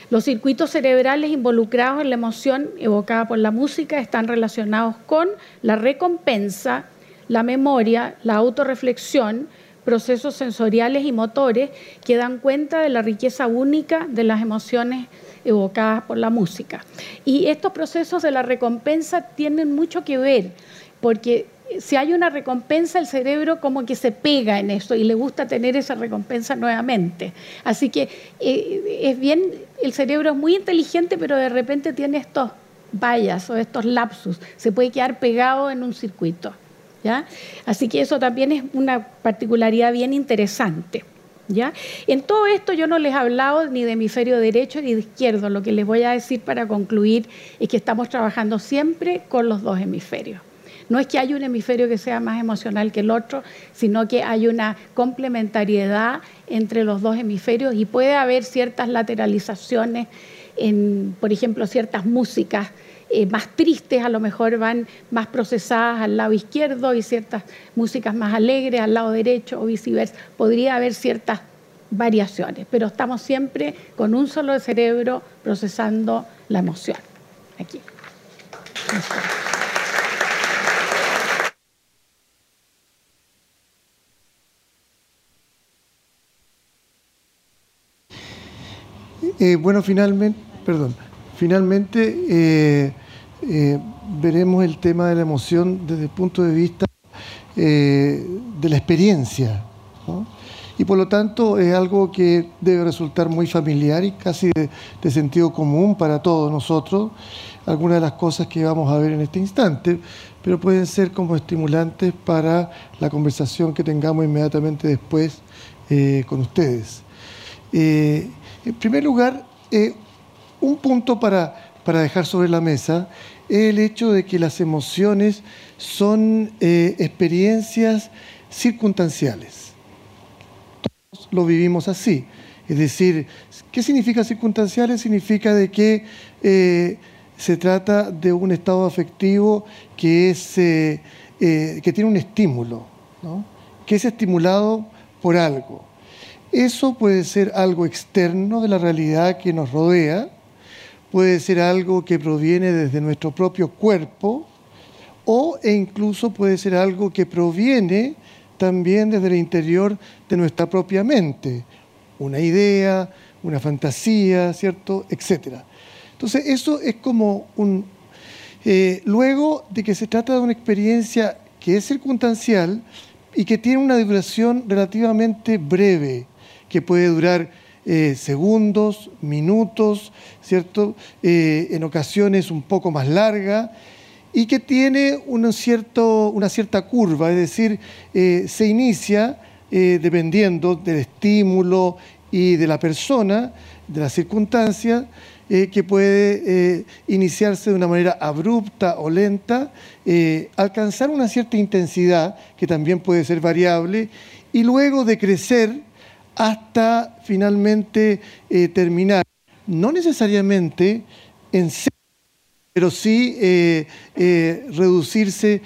Los circuitos cerebrales involucrados en la emoción evocada por la música están relacionados con la recompensa, la memoria, la autorreflexión, procesos sensoriales y motores que dan cuenta de la riqueza única de las emociones evocadas por la música. Y estos procesos de la recompensa tienen mucho que ver porque si hay una recompensa, el cerebro como que se pega en eso y le gusta tener esa recompensa nuevamente. Así que eh, es bien, el cerebro es muy inteligente, pero de repente tiene estos vallas o estos lapsus, se puede quedar pegado en un circuito. ¿ya? Así que eso también es una particularidad bien interesante. ¿Ya? En todo esto yo no les he hablado ni de hemisferio derecho ni de izquierdo. Lo que les voy a decir para concluir es que estamos trabajando siempre con los dos hemisferios. No es que haya un hemisferio que sea más emocional que el otro, sino que hay una complementariedad entre los dos hemisferios y puede haber ciertas lateralizaciones en, por ejemplo, ciertas músicas eh, más tristes a lo mejor van más procesadas al lado izquierdo y ciertas músicas más alegres al lado derecho o viceversa. Podría haber ciertas variaciones, pero estamos siempre con un solo cerebro procesando la emoción. Aquí. Eh, bueno, finalmente, perdón, finalmente eh, eh, veremos el tema de la emoción desde el punto de vista de la experiencia. Y por lo tanto es algo que debe resultar muy familiar y casi de, sentido común para todos nosotros, algunas de las cosas que vamos a ver en este instante, pero pueden ser como estimulantes para la conversación que tengamos inmediatamente después con ustedes. En primer lugar, eh, un punto para, dejar sobre la mesa es el hecho de que las emociones son eh, experiencias circunstanciales. Todos lo vivimos así. Es decir, ¿qué significa circunstanciales? Significa de que eh, se trata de un estado afectivo que, es, que tiene un estímulo, que es estimulado por algo. Eso puede ser algo externo de la realidad que nos rodea, puede ser algo que proviene desde nuestro propio cuerpo o e incluso puede ser algo que proviene también desde el interior de nuestra propia mente, una idea, una fantasía, ¿cierto? Etcétera. Entonces eso es como un... Eh, luego de que se trata de una experiencia que es circunstancial y que tiene una duración relativamente breve, que puede durar eh, segundos, minutos, ¿cierto? Eh, en ocasiones un poco más larga y que tiene cierto, una cierta curva, es decir, eh, se inicia dependiendo del estímulo y de la persona, de la circunstancia, que puede iniciarse de una manera abrupta o lenta, alcanzar una cierta intensidad, que también puede ser variable, y luego de crecer, hasta finalmente eh, terminar. No necesariamente en pero sí eh, eh, reducirse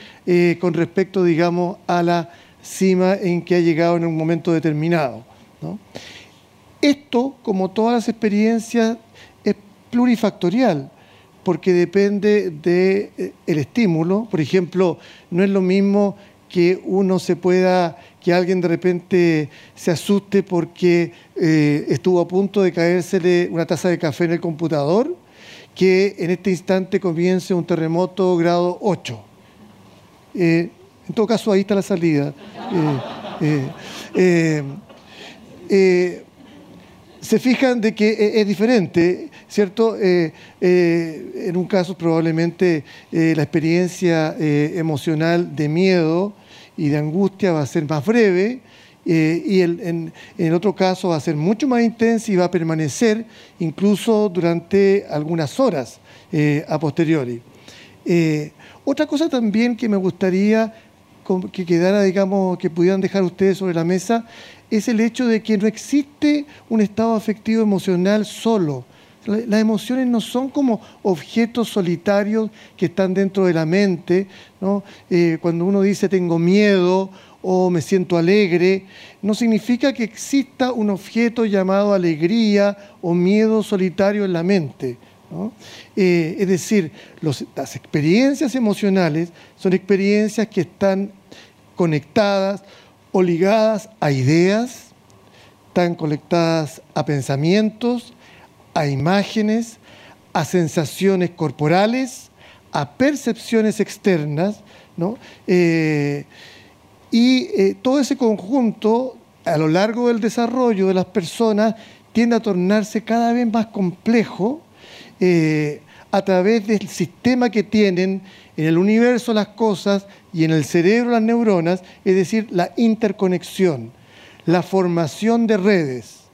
con respecto, digamos, a la cima en que ha llegado en un momento determinado. Esto, como todas las experiencias, es plurifactorial, porque depende del el estímulo. Por ejemplo, no es lo mismo que uno se pueda, que alguien de repente se asuste porque eh, estuvo a punto de caérsele una taza de café en el computador, que en este instante comience un terremoto grado 8. Eh, en todo caso, ahí está la salida. Eh, se fijan de que es diferente, ¿cierto? En un caso probablemente la experiencia emocional de miedo y de angustia va a ser más breve y en, en, otro caso va a ser mucho más intensa y va a permanecer incluso durante algunas horas a posteriori. otra cosa también que me gustaría que quedara, digamos, que pudieran dejar ustedes sobre la mesa es el hecho de que no existe un estado afectivo emocional solo. Las emociones no son como objetos solitarios que están dentro de la mente. Eh, cuando uno dice tengo miedo o me siento alegre, no significa que exista un objeto llamado alegría o miedo solitario en la mente. Eh, es decir, las experiencias emocionales son experiencias que están conectadas o ligadas a ideas, están conectadas a pensamientos, a imágenes, a sensaciones corporales, a percepciones externas, ¿no? Eh, y eh, todo ese conjunto, a lo largo del desarrollo de las personas, tiende a tornarse cada vez más complejo eh, a través del sistema que tienen en el universo las cosas y en el cerebro las neuronas, es decir, la interconexión, la formación de redes.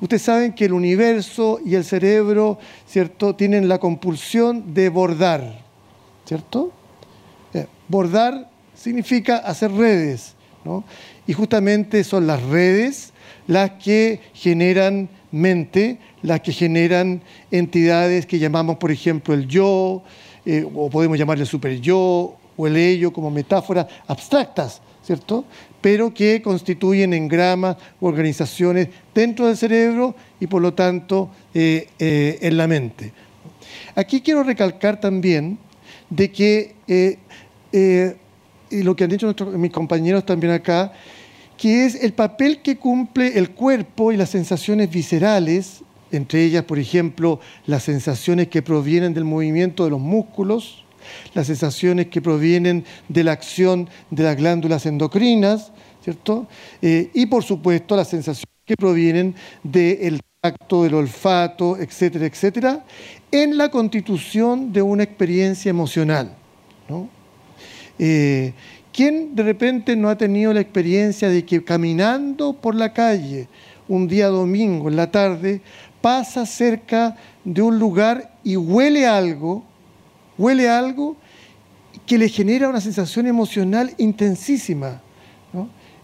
Ustedes saben que el universo y el cerebro, ¿cierto?, tienen la compulsión de bordar, ¿cierto? Eh, bordar significa hacer redes, ¿no? Y justamente son las redes las que generan mente, las que generan entidades que llamamos, por ejemplo, el yo, eh, o podemos llamarle super yo, o el ello como metáforas abstractas, ¿cierto? Pero que constituyen engramas organizaciones dentro del cerebro y por lo tanto eh, eh, en la mente. Aquí quiero recalcar también de que, eh, lo que han dicho mis compañeros también acá, que es el papel que cumple el cuerpo y las sensaciones viscerales, entre ellas, por ejemplo, las sensaciones que provienen del movimiento de los músculos, las sensaciones que provienen de la acción de las glándulas endocrinas, ¿cierto? Eh, y por supuesto las sensaciones que provienen del tacto, del olfato, etcétera, etcétera, en la constitución de una experiencia emocional. Eh, ¿Quién de repente no ha tenido la experiencia de que caminando por la calle un día domingo en la tarde pasa cerca de un lugar y huele algo huele algo que le genera una sensación emocional intensísima,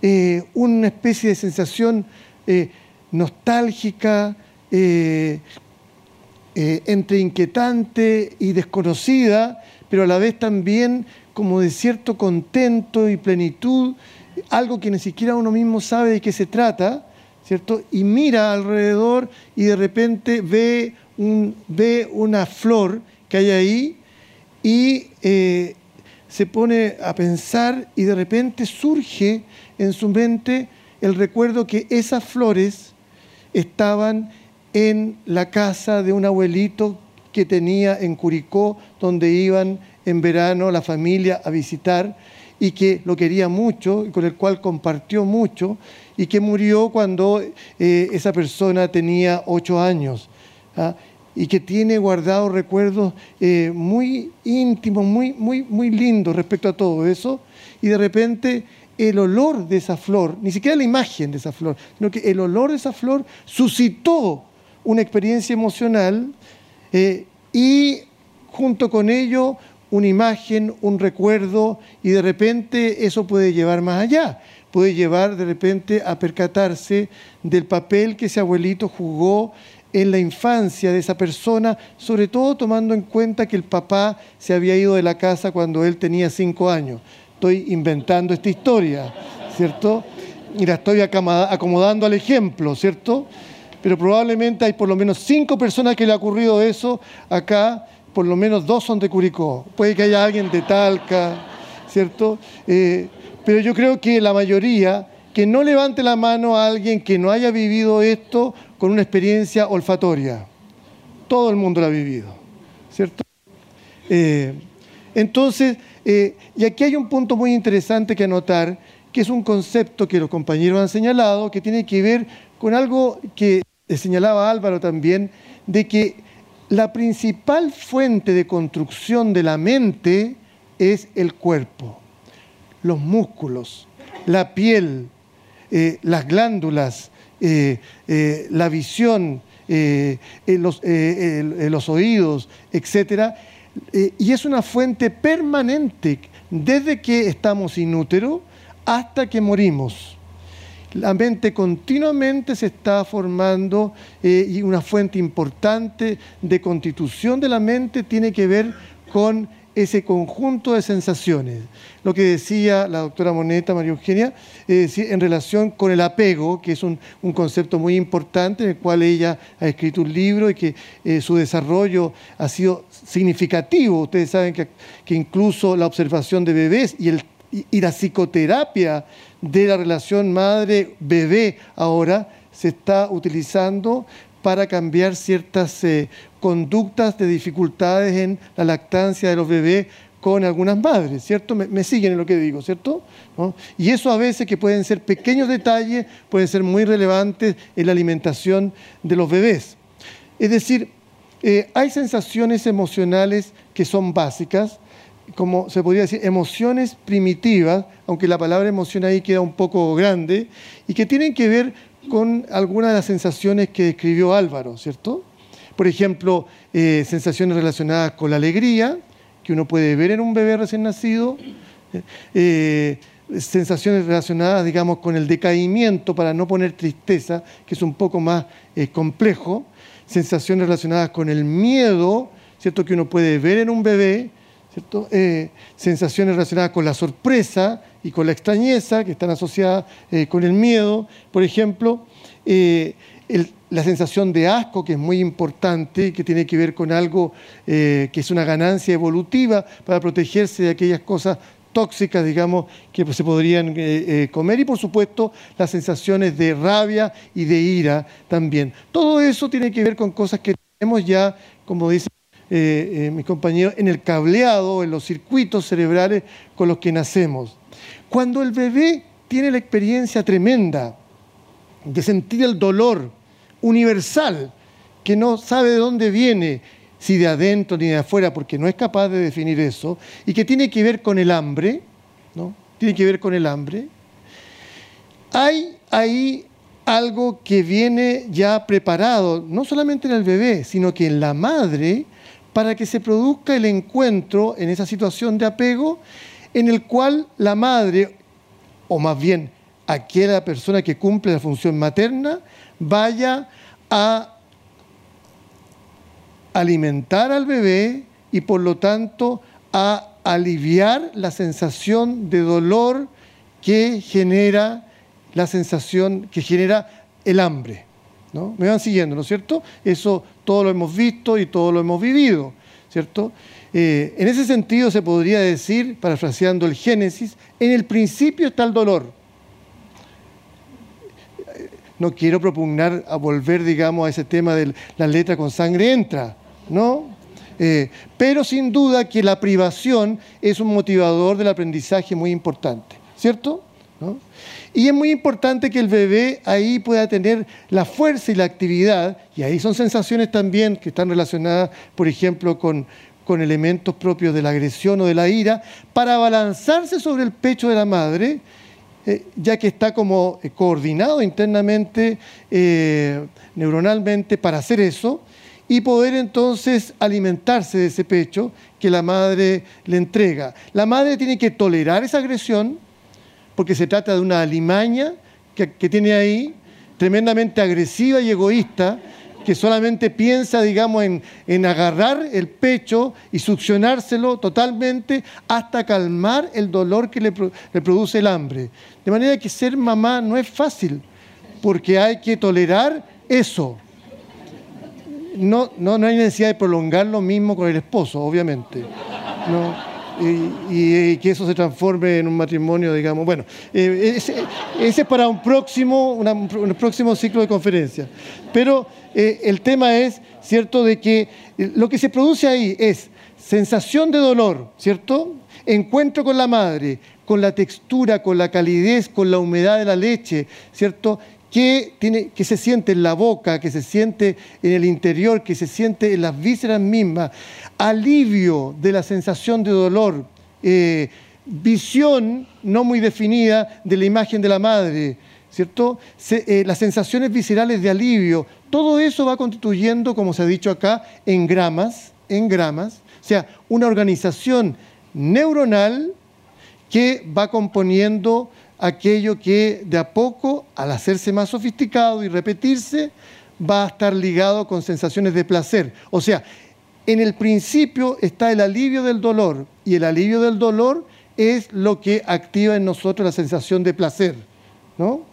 eh, una especie de sensación eh, nostálgica, eh, entre inquietante y desconocida, pero a la vez también como de cierto contento y plenitud, algo que ni siquiera uno mismo sabe de qué se trata, ¿cierto? Y mira alrededor y de repente ve, ve una flor que hay ahí y eh, se pone a pensar y de repente surge en su mente el recuerdo que esas flores estaban en la casa de un abuelito que tenía en Curicó, donde iban en verano la familia a visitar y que lo quería mucho y con el cual compartió mucho y que murió cuando eh, esa persona tenía ocho años. ¿ah? Y que tiene guardados recuerdos eh, muy íntimos, muy, muy, muy lindos respecto a todo eso, y de repente el olor de esa flor, ni siquiera la imagen de esa flor, sino que el olor de esa flor suscitó una experiencia emocional eh, y junto con ello una imagen, un recuerdo, y de repente eso puede llevar más allá, puede llevar de repente a percatarse del papel que ese abuelito jugó en la infancia de esa persona, sobre todo tomando en cuenta que el papá se había ido de la casa cuando él tenía cinco años. Estoy inventando esta historia, ¿cierto? Y la estoy acomodando al ejemplo, ¿cierto? Pero probablemente hay por lo menos cinco personas que le ha ocurrido eso acá, por lo menos dos son de Curicó. Puede que haya alguien de Talca, ¿cierto? Eh, pero yo creo que la mayoría, que no levante la mano a alguien que no haya vivido esto con una experiencia olfatoria. Todo el mundo la ha vivido, ¿cierto? Eh, entonces, eh, y aquí hay un punto muy interesante que anotar, que es un concepto que los compañeros han señalado, que tiene que ver con algo que señalaba Álvaro también, de que la principal fuente de construcción de la mente es el cuerpo, los músculos, la piel, eh, las glándulas, eh, eh, la visión, los, los, oídos, etc. y es una fuente permanente desde que estamos inútero hasta que morimos. La mente continuamente se está formando y una fuente importante de constitución de la mente tiene que ver con ese conjunto de sensaciones. Lo que decía la doctora Moneta, María Eugenia, en relación con el apego, que es un, concepto muy importante en el cual ella ha escrito un libro y que eh, su desarrollo ha sido significativo. Ustedes saben que, incluso la observación de bebés y la psicoterapia de la relación madre-bebé ahora se está utilizando para cambiar ciertas eh, conductas de dificultades en la lactancia de los bebés con algunas madres, ¿cierto? Me, siguen en lo que digo, ¿cierto? Y eso a veces que pueden ser pequeños detalles, pueden ser muy relevantes en la alimentación de los bebés. Es decir, eh, hay sensaciones emocionales que son básicas, como se podría decir, emociones primitivas, aunque la palabra emoción ahí queda un poco grande, y que tienen que ver con algunas de las sensaciones que describió Álvaro, ¿cierto? Por ejemplo, eh, sensaciones relacionadas con la alegría, que uno puede ver en un bebé recién nacido, eh, sensaciones relacionadas, digamos, con el decaimiento, para no poner tristeza, que es un poco más eh, complejo, sensaciones relacionadas con el miedo, ¿cierto? Que uno puede ver en un bebé, ¿cierto? sensaciones relacionadas con la sorpresa, y con la extrañeza, que están asociadas eh, con el miedo, por ejemplo, eh, la sensación de asco, que es muy importante, que tiene que ver con algo eh, que es una ganancia evolutiva para protegerse de aquellas cosas tóxicas, digamos, que se podrían comer y por supuesto las sensaciones de rabia y de ira también. Todo eso tiene que ver con cosas que tenemos ya, como dice mis compañeros, en el cableado, en los circuitos cerebrales con los que nacemos. Cuando el bebé tiene la experiencia tremenda de sentir el dolor universal, que no sabe de dónde viene, si de adentro ni de afuera, porque no es capaz de definir eso, y que tiene que ver con el hambre, ¿no? Tiene que ver con el hambre. Hay ahí algo que viene ya preparado, no solamente en el bebé, sino que en la madre, para que se produzca el encuentro en esa situación de apego en el cual la madre, o más bien aquella persona que cumple la función materna, vaya a alimentar al bebé y por lo tanto a aliviar la sensación de dolor que genera la sensación que genera el hambre. ¿no? Me van siguiendo, ¿no es cierto? Eso todo lo hemos visto y todo lo hemos vivido, ¿cierto? Eh, en ese sentido se podría decir, parafraseando el Génesis, en el principio está el dolor. No quiero propugnar a volver, digamos, a ese tema de la letra con sangre entra, ¿no? Eh, pero sin duda que la privación es un motivador del aprendizaje muy importante, ¿cierto? Y es muy importante que el bebé ahí pueda tener la fuerza y la actividad, y ahí son sensaciones también que están relacionadas, por ejemplo, con, con elementos propios de la agresión o de la ira, para abalanzarse sobre el pecho de la madre, eh, ya que está como eh, coordinado internamente, eh, neuronalmente, para hacer eso, y poder entonces alimentarse de ese pecho que la madre le entrega. La madre tiene que tolerar esa agresión, porque se trata de una alimaña que, que tiene ahí, tremendamente agresiva y egoísta, que solamente piensa, digamos, en, agarrar el pecho y succionárselo totalmente hasta calmar el dolor que le, produce el hambre. De manera que ser mamá no es fácil, porque hay que tolerar eso. No, no, no hay necesidad de prolongar lo mismo con el esposo, obviamente. Y, que eso se transforme en un matrimonio, digamos. Bueno, eh, ese, es para un próximo, un próximo ciclo de conferencias. Pero eh, el tema es, ¿cierto?, de que eh, lo que se produce ahí es sensación de dolor, ¿cierto? Encuentro con la madre, con la textura, con la calidez, con la humedad de la leche, ¿cierto? que, tiene, se siente en la boca, que se siente en el interior, que se siente en las vísceras mismas, alivio de la sensación de dolor, eh, visión no muy definida de la imagen de la madre, ¿cierto? Eh, las sensaciones viscerales de alivio, todo eso va constituyendo, como se ha dicho acá, en gramas, en gramas, o sea, una organización neuronal que va componiendo aquello que de a poco, al hacerse más sofisticado y repetirse, va a estar ligado con sensaciones de placer. O sea, en el principio está el alivio del dolor y el alivio del dolor es lo que activa en nosotros la sensación de placer, ¿no?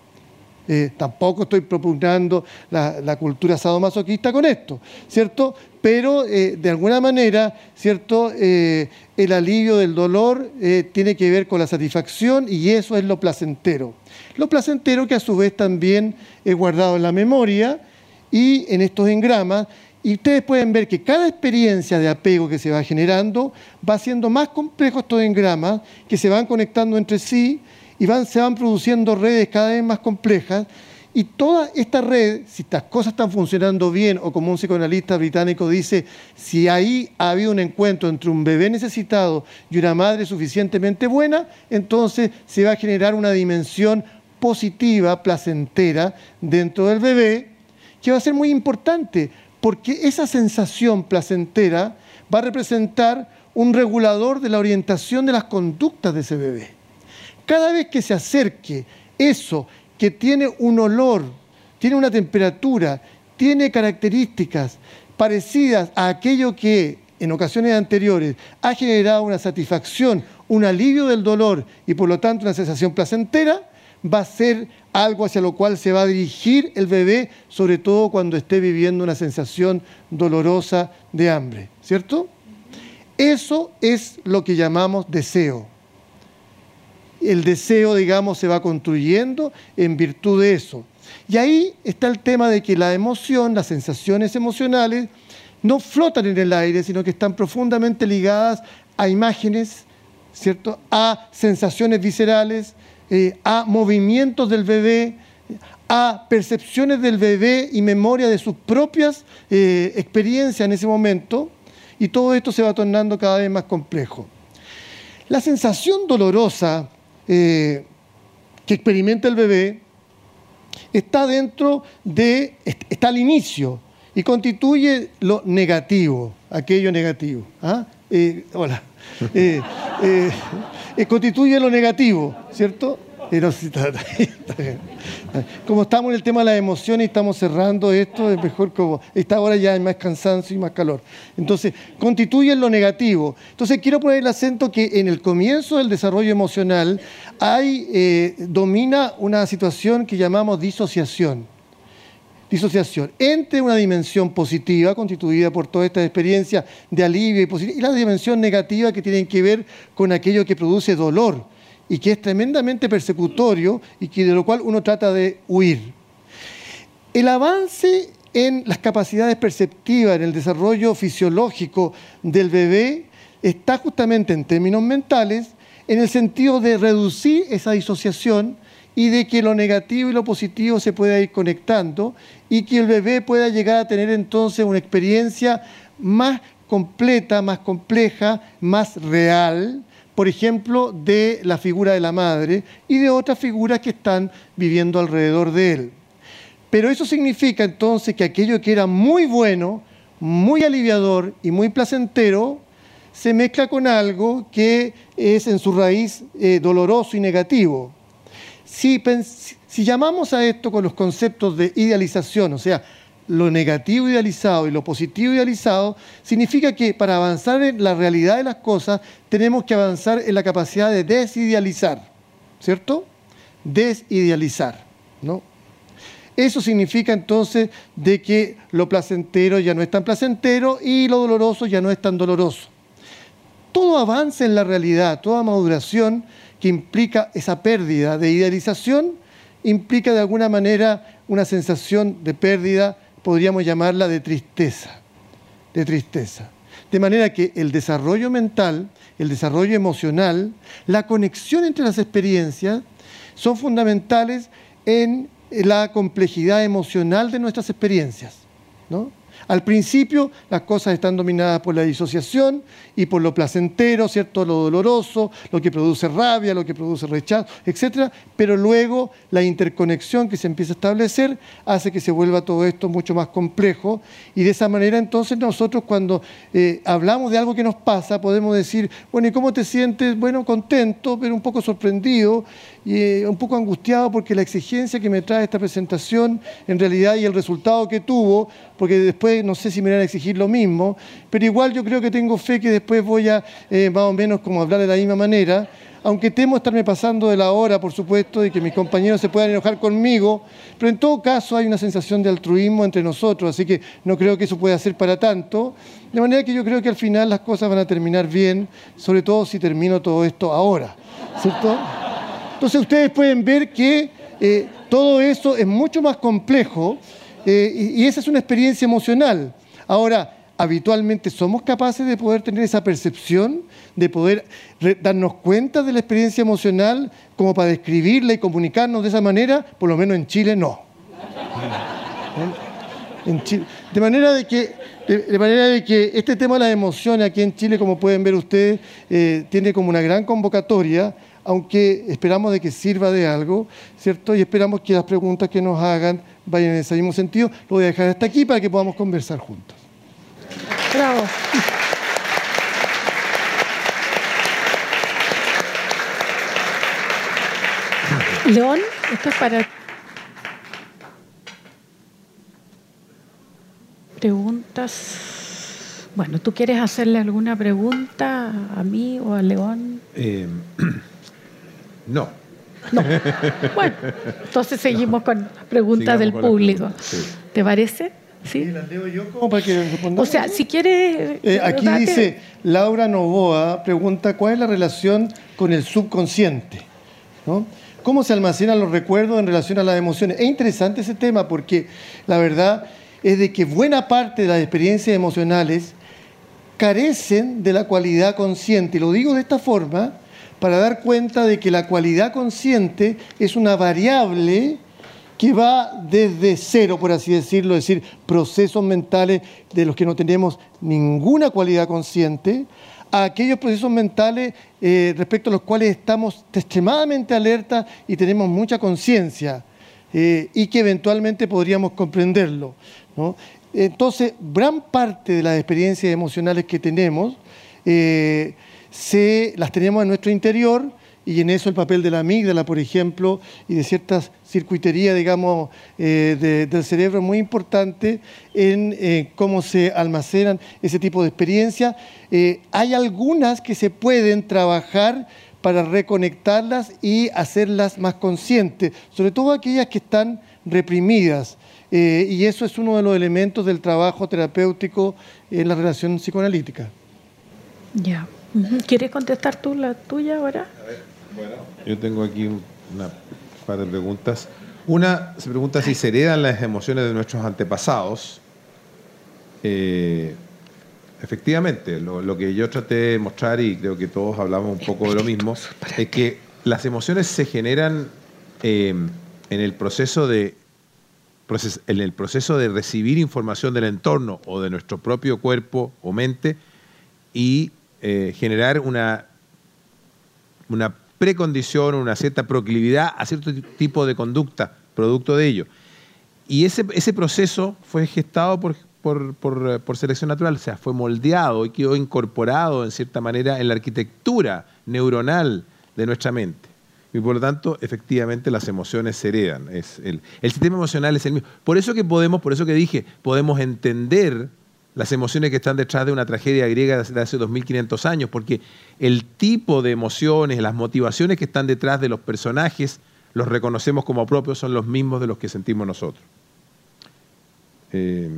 Eh, tampoco estoy propugnando la, cultura sadomasoquista con esto, ¿cierto? Pero eh, de alguna manera, ¿cierto? Eh, el alivio del dolor tiene que ver con la satisfacción y eso es lo placentero. Lo placentero que a su vez también es guardado en la memoria y en estos engramas. Y ustedes pueden ver que cada experiencia de apego que se va generando va haciendo más complejo estos engramas que se van conectando entre sí y se van produciendo redes cada vez más complejas. Y toda esta red, si estas cosas están funcionando bien, o como un psicoanalista británico dice, si ahí ha habido un encuentro entre un bebé necesitado y una madre suficientemente buena, entonces se va a generar una dimensión positiva, placentera dentro del bebé, que va a ser muy importante, porque esa sensación placentera va a representar un regulador de la orientación de las conductas de ese bebé. Cada vez que se acerque eso que tiene un olor, tiene una temperatura, tiene características parecidas a aquello que en ocasiones anteriores ha generado una satisfacción, un alivio del dolor y por lo tanto una sensación placentera, va a ser algo hacia lo cual se va a dirigir el bebé, sobre todo cuando esté viviendo una sensación dolorosa de hambre, ¿cierto? Eso es lo que llamamos deseo el deseo, digamos, se va construyendo en virtud de eso. Y ahí está el tema de que la emoción, las sensaciones emocionales, no flotan en el aire, sino que están profundamente ligadas a imágenes, ¿cierto? a sensaciones viscerales, eh, a movimientos del bebé, a percepciones del bebé y memoria de sus propias eh, experiencias en ese momento, y todo esto se va tornando cada vez más complejo. La sensación dolorosa eh, que experimenta el bebé está dentro de, está al inicio y constituye lo negativo, aquello negativo. ¿ah? Eh, hola. [laughs] Eh, constituye lo negativo, ¿cierto? [laughs] Como estamos en el tema de las emociones y estamos cerrando esto, es mejor como esta hora ya hay más cansancio y más calor. Entonces, constituye lo negativo. Entonces, quiero poner el acento que en el comienzo del desarrollo emocional hay, eh, domina una situación que llamamos disociación. Disociación entre una dimensión positiva, constituida por toda esta experiencia de alivio y, y la dimensión negativa que tiene que ver con aquello que produce dolor y que es tremendamente persecutorio y que de lo cual uno trata de huir. El avance en las capacidades perceptivas, en el desarrollo fisiológico del bebé, está justamente en términos mentales, en el sentido de reducir esa disociación y de que lo negativo y lo positivo se pueda ir conectando y que el bebé pueda llegar a tener entonces una experiencia más completa, más compleja, más real, por ejemplo, de la figura de la madre y de otras figuras que están viviendo alrededor de él. Pero eso significa entonces que aquello que era muy bueno, muy aliviador y muy placentero, se mezcla con algo que es en su raíz eh, doloroso y negativo. Si, si llamamos a esto con los conceptos de idealización, o sea, lo negativo idealizado y lo positivo idealizado, significa que para avanzar en la realidad de las cosas tenemos que avanzar en la capacidad de desidealizar, ¿cierto? Desidealizar, ¿no? Eso significa entonces de que lo placentero ya no es tan placentero y lo doloroso ya no es tan doloroso. Todo avance en la realidad, toda maduración que implica esa pérdida de idealización, implica de alguna manera una sensación de pérdida podríamos llamarla de tristeza, de tristeza. De manera que el desarrollo mental, el desarrollo emocional, la conexión entre las experiencias son fundamentales en la complejidad emocional de nuestras experiencias. ¿no? Al principio las cosas están dominadas por la disociación y por lo placentero, ¿cierto? Lo doloroso, lo que produce rabia, lo que produce rechazo, etc. Pero luego la interconexión que se empieza a establecer hace que se vuelva todo esto mucho más complejo y de esa manera entonces nosotros cuando eh, hablamos de algo que nos pasa podemos decir, bueno, ¿y cómo te sientes? Bueno, contento, pero un poco sorprendido y eh, un poco angustiado porque la exigencia que me trae esta presentación en realidad y el resultado que tuvo, porque después no sé si me van a exigir lo mismo, pero igual yo creo que tengo fe que después voy a eh, más o menos como hablar de la misma manera, aunque temo estarme pasando de la hora, por supuesto, y que mis compañeros se puedan enojar conmigo, pero en todo caso hay una sensación de altruismo entre nosotros, así que no creo que eso pueda ser para tanto, de manera que yo creo que al final las cosas van a terminar bien, sobre todo si termino todo esto ahora, ¿cierto? Entonces ustedes pueden ver que eh, todo eso es mucho más complejo eh, y, esa es una experiencia emocional. Ahora, habitualmente somos capaces de poder tener esa percepción, de poder darnos cuenta de la experiencia emocional como para describirla y comunicarnos de esa manera, por lo menos en Chile no. De manera de que, de, manera de que este tema de las emociones aquí en Chile, como pueden ver ustedes, eh, tiene como una gran convocatoria aunque esperamos de que sirva de algo, ¿cierto? Y esperamos que las preguntas que nos hagan vayan en ese mismo sentido. Lo voy a dejar hasta aquí para que podamos conversar juntos. Bravo. León, esto es para preguntas. Bueno, ¿tú quieres hacerle alguna pregunta a mí o a León? Eh, [clears throat] no. No. Bueno, entonces seguimos con preguntas del público. ¿Te parece? Sí. las leo yo como para que O sea, si quieres. Eh, aquí dice Laura Novoa, pregunta: ¿cuál es la relación con el subconsciente? ¿Cómo se almacenan los recuerdos en relación a las emociones? Es interesante ese tema porque la verdad es de que buena parte de las experiencias emocionales carecen de la cualidad consciente. Y lo digo de esta forma para dar cuenta de que la cualidad consciente es una variable que va desde cero, por así decirlo, es decir, procesos mentales de los que no tenemos ninguna cualidad consciente, a aquellos procesos mentales eh, respecto a los cuales estamos extremadamente alertas y tenemos mucha conciencia eh, y que eventualmente podríamos comprenderlo. Entonces, gran parte de las experiencias emocionales que tenemos eh, se, las tenemos en nuestro interior y en eso el papel de la amígdala, por ejemplo, y de ciertas circuiterías, digamos, eh, del cerebro muy importante en eh, cómo se almacenan ese tipo de experiencias. Eh, hay algunas que se pueden trabajar para reconectarlas y hacerlas más conscientes, sobre todo aquellas que están reprimidas. y eso es uno de los elementos del trabajo terapéutico en la relación psicoanalítica. Ya. ¿Quieres contestar tú la tuya ahora? A ver, bueno, yo tengo aquí una par de preguntas. Una se pregunta si se heredan las emociones de nuestros antepasados. Eh, efectivamente, lo, que yo traté de mostrar, y creo que todos hablamos un poco de lo mismo, es que las emociones se generan eh, en el proceso de en el proceso de recibir información del entorno o de nuestro propio cuerpo o mente y eh, generar una, una precondición, una cierta proclividad a cierto tipo de conducta producto de ello. Y ese, ese proceso fue gestado por, por, por, por, selección natural, o sea, fue moldeado y quedó incorporado en cierta manera en la arquitectura neuronal de nuestra mente. Y por lo tanto, efectivamente, las emociones se heredan. Es el, el sistema emocional es el mismo. Por eso que podemos, por eso que dije, podemos entender las emociones que están detrás de una tragedia griega de hace 2500 años, porque el tipo de emociones, las motivaciones que están detrás de los personajes, los reconocemos como propios, son los mismos de los que sentimos nosotros. Eh,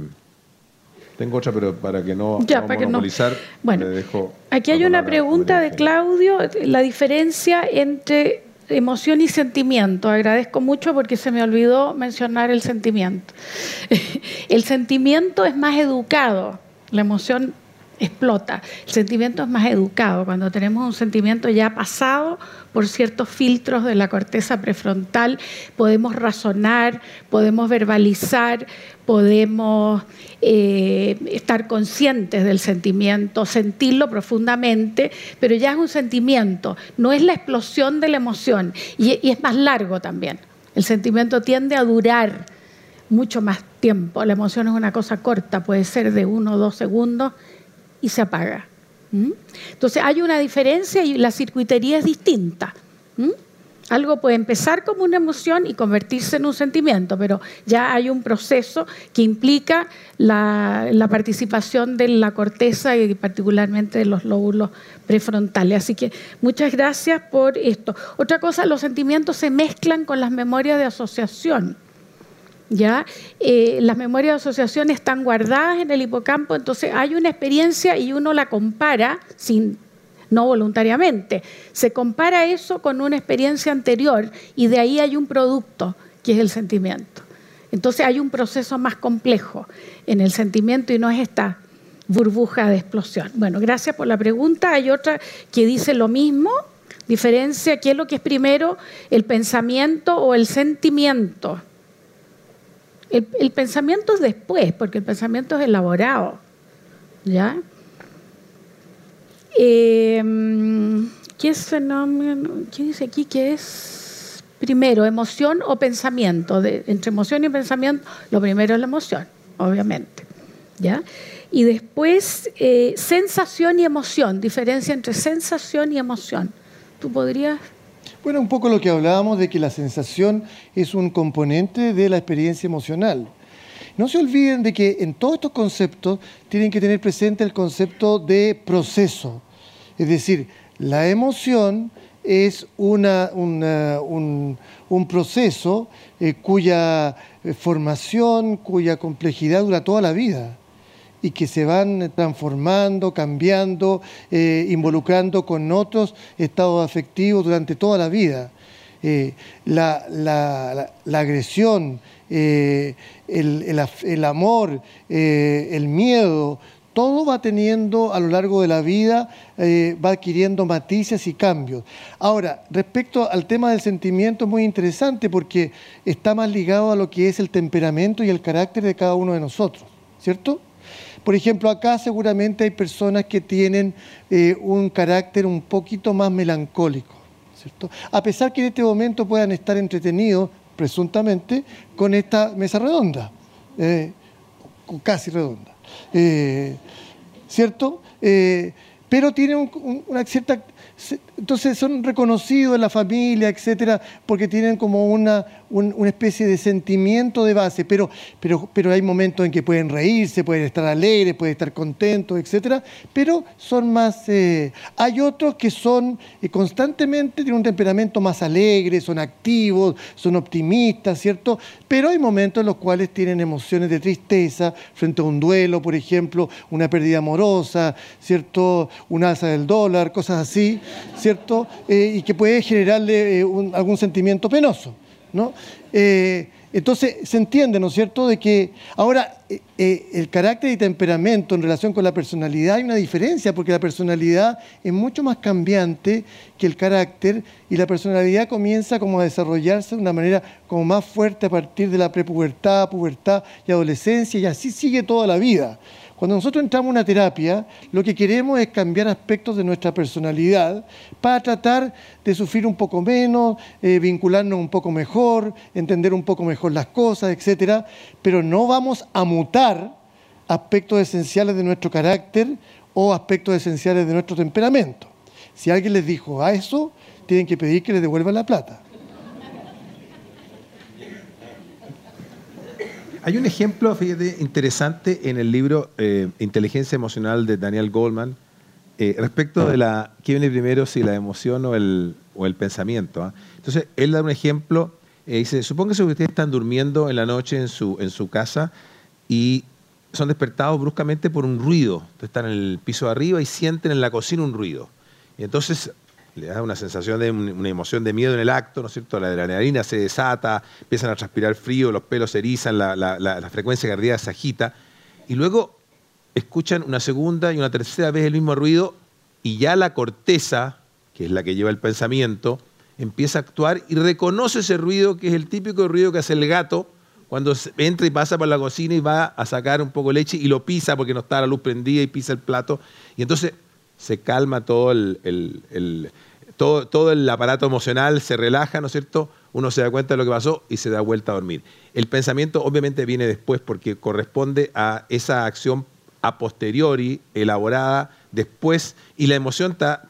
tengo otra, pero para que no, ya, para monopolizar, bueno, dejo aquí hay una pregunta de Claudio, la diferencia entre emoción y sentimiento. Agradezco mucho porque se me olvidó mencionar el sentimiento. [laughs] El sentimiento es más educado, la emoción explota. El sentimiento es más educado, cuando tenemos un sentimiento ya pasado por ciertos filtros de la corteza prefrontal, podemos razonar, podemos verbalizar, podemos eh, estar conscientes del sentimiento, sentirlo profundamente, pero ya es un sentimiento, no es la explosión de la emoción y, y es más largo también. El sentimiento tiende a durar mucho más tiempo. La emoción es una cosa corta, puede ser de uno o dos segundos y se apaga. Entonces hay una diferencia y la circuitería es distinta. Algo puede empezar como una emoción y convertirse en un sentimiento, pero ya hay un proceso que implica la, la, participación de la corteza y particularmente de los lóbulos prefrontales. Así que muchas gracias por esto. Otra cosa, los sentimientos se mezclan con las memorias de asociación. ¿Ya? Eh, las memorias de asociación están guardadas en el hipocampo, entonces hay una experiencia y uno la compara sin no voluntariamente. Se compara eso con una experiencia anterior y de ahí hay un producto, que es el sentimiento. Entonces hay un proceso más complejo en el sentimiento y no es esta burbuja de explosión. Bueno, gracias por la pregunta. Hay otra que dice lo mismo, diferencia, ¿qué es lo que es primero, el pensamiento o el sentimiento? El, pensamiento es después, porque el pensamiento es elaborado. ¿Ya? Em, ¿Qué es fenómeno? ¿Qué dice aquí que es primero, emoción o pensamiento? entre emoción y pensamiento, lo primero es la emoción, obviamente. ¿Ya? Y después, eh, sensación y emoción, diferencia entre sensación y emoción. ¿Tú podrías bueno, un poco lo que hablábamos de que la sensación es un componente de la experiencia emocional. No se olviden de que en todos estos conceptos tienen que tener presente el concepto de proceso. Es decir, la emoción es un, proceso eh, cuya formación, cuya complejidad dura toda la vida y que se van transformando, cambiando, eh, involucrando con otros estados afectivos durante toda la vida. Eh, la, agresión, eh, el, amor, el miedo, todo va teniendo a lo largo de la vida, va adquiriendo matices y cambios. Ahora, respecto al tema del sentimiento, es muy interesante porque está más ligado a lo que es el temperamento y el carácter de cada uno de nosotros, ¿cierto? Por ejemplo, acá seguramente hay personas que tienen eh, un carácter un poquito más melancólico, ¿cierto? A pesar que en este momento puedan estar entretenidos, presuntamente, con esta mesa redonda, eh, casi redonda, eh, ¿cierto? pero tienen una cierta entonces son reconocidos en la familia, etcétera, porque tienen como una, una especie de sentimiento de base, pero, pero, pero hay momentos en que pueden reírse, pueden estar alegres, pueden estar contentos, etcétera, pero son más. Eh, hay otros que son eh, constantemente, tienen un temperamento más alegre, son activos, son optimistas, ¿cierto? Pero hay momentos en los cuales tienen emociones de tristeza frente a un duelo, por ejemplo, una pérdida amorosa, ¿cierto? Un alza del dólar, cosas así. ¿cierto? Eh, y que puede generarle eh, algún sentimiento penoso, ¿no? Eh, entonces se entiende, ¿no es cierto?, de que ahora el carácter y temperamento en relación con la personalidad hay una diferencia, porque la personalidad es mucho más cambiante que el carácter y la personalidad comienza como a desarrollarse de una manera como más fuerte a partir de la prepubertad, pubertad y adolescencia y así sigue toda la vida. Cuando nosotros entramos a una terapia, lo que queremos es cambiar aspectos de nuestra personalidad para tratar de sufrir un poco menos, eh, vincularnos un poco mejor, entender un poco mejor las cosas, etc. Pero no vamos a mutar aspectos esenciales de nuestro carácter o aspectos esenciales de nuestro temperamento. Si alguien les dijo a eso, tienen que pedir que les devuelvan la plata. Hay un ejemplo, fíjate, interesante en el libro eh, Inteligencia Emocional de Daniel Goldman eh, respecto de la qué viene primero, si la emoción o el, o el pensamiento. ¿ah? Entonces, él da un ejemplo, eh, dice, supóngase que ustedes están durmiendo en la noche en su, en su casa y son despertados bruscamente por un ruido. están en el piso de arriba y sienten en la cocina un ruido. Entonces le da una sensación de una emoción de miedo en el acto, ¿no es cierto? La adrenalina se desata, empiezan a transpirar frío, los pelos se erizan, la, frecuencia cardíaca se agita. Y luego escuchan una segunda y una tercera vez el mismo ruido y ya la corteza, que es la que lleva el pensamiento, empieza a actuar y reconoce ese ruido que es el típico ruido que hace el gato cuando entra y pasa por la cocina y va a sacar un poco de leche y lo pisa porque no está la luz prendida y pisa el plato. Y entonces se calma todo el, todo, todo, el aparato emocional, se relaja, ¿no es cierto? Uno se da cuenta de lo que pasó y se da vuelta a dormir. El pensamiento obviamente viene después porque corresponde a esa acción a posteriori, elaborada después, y la emoción está,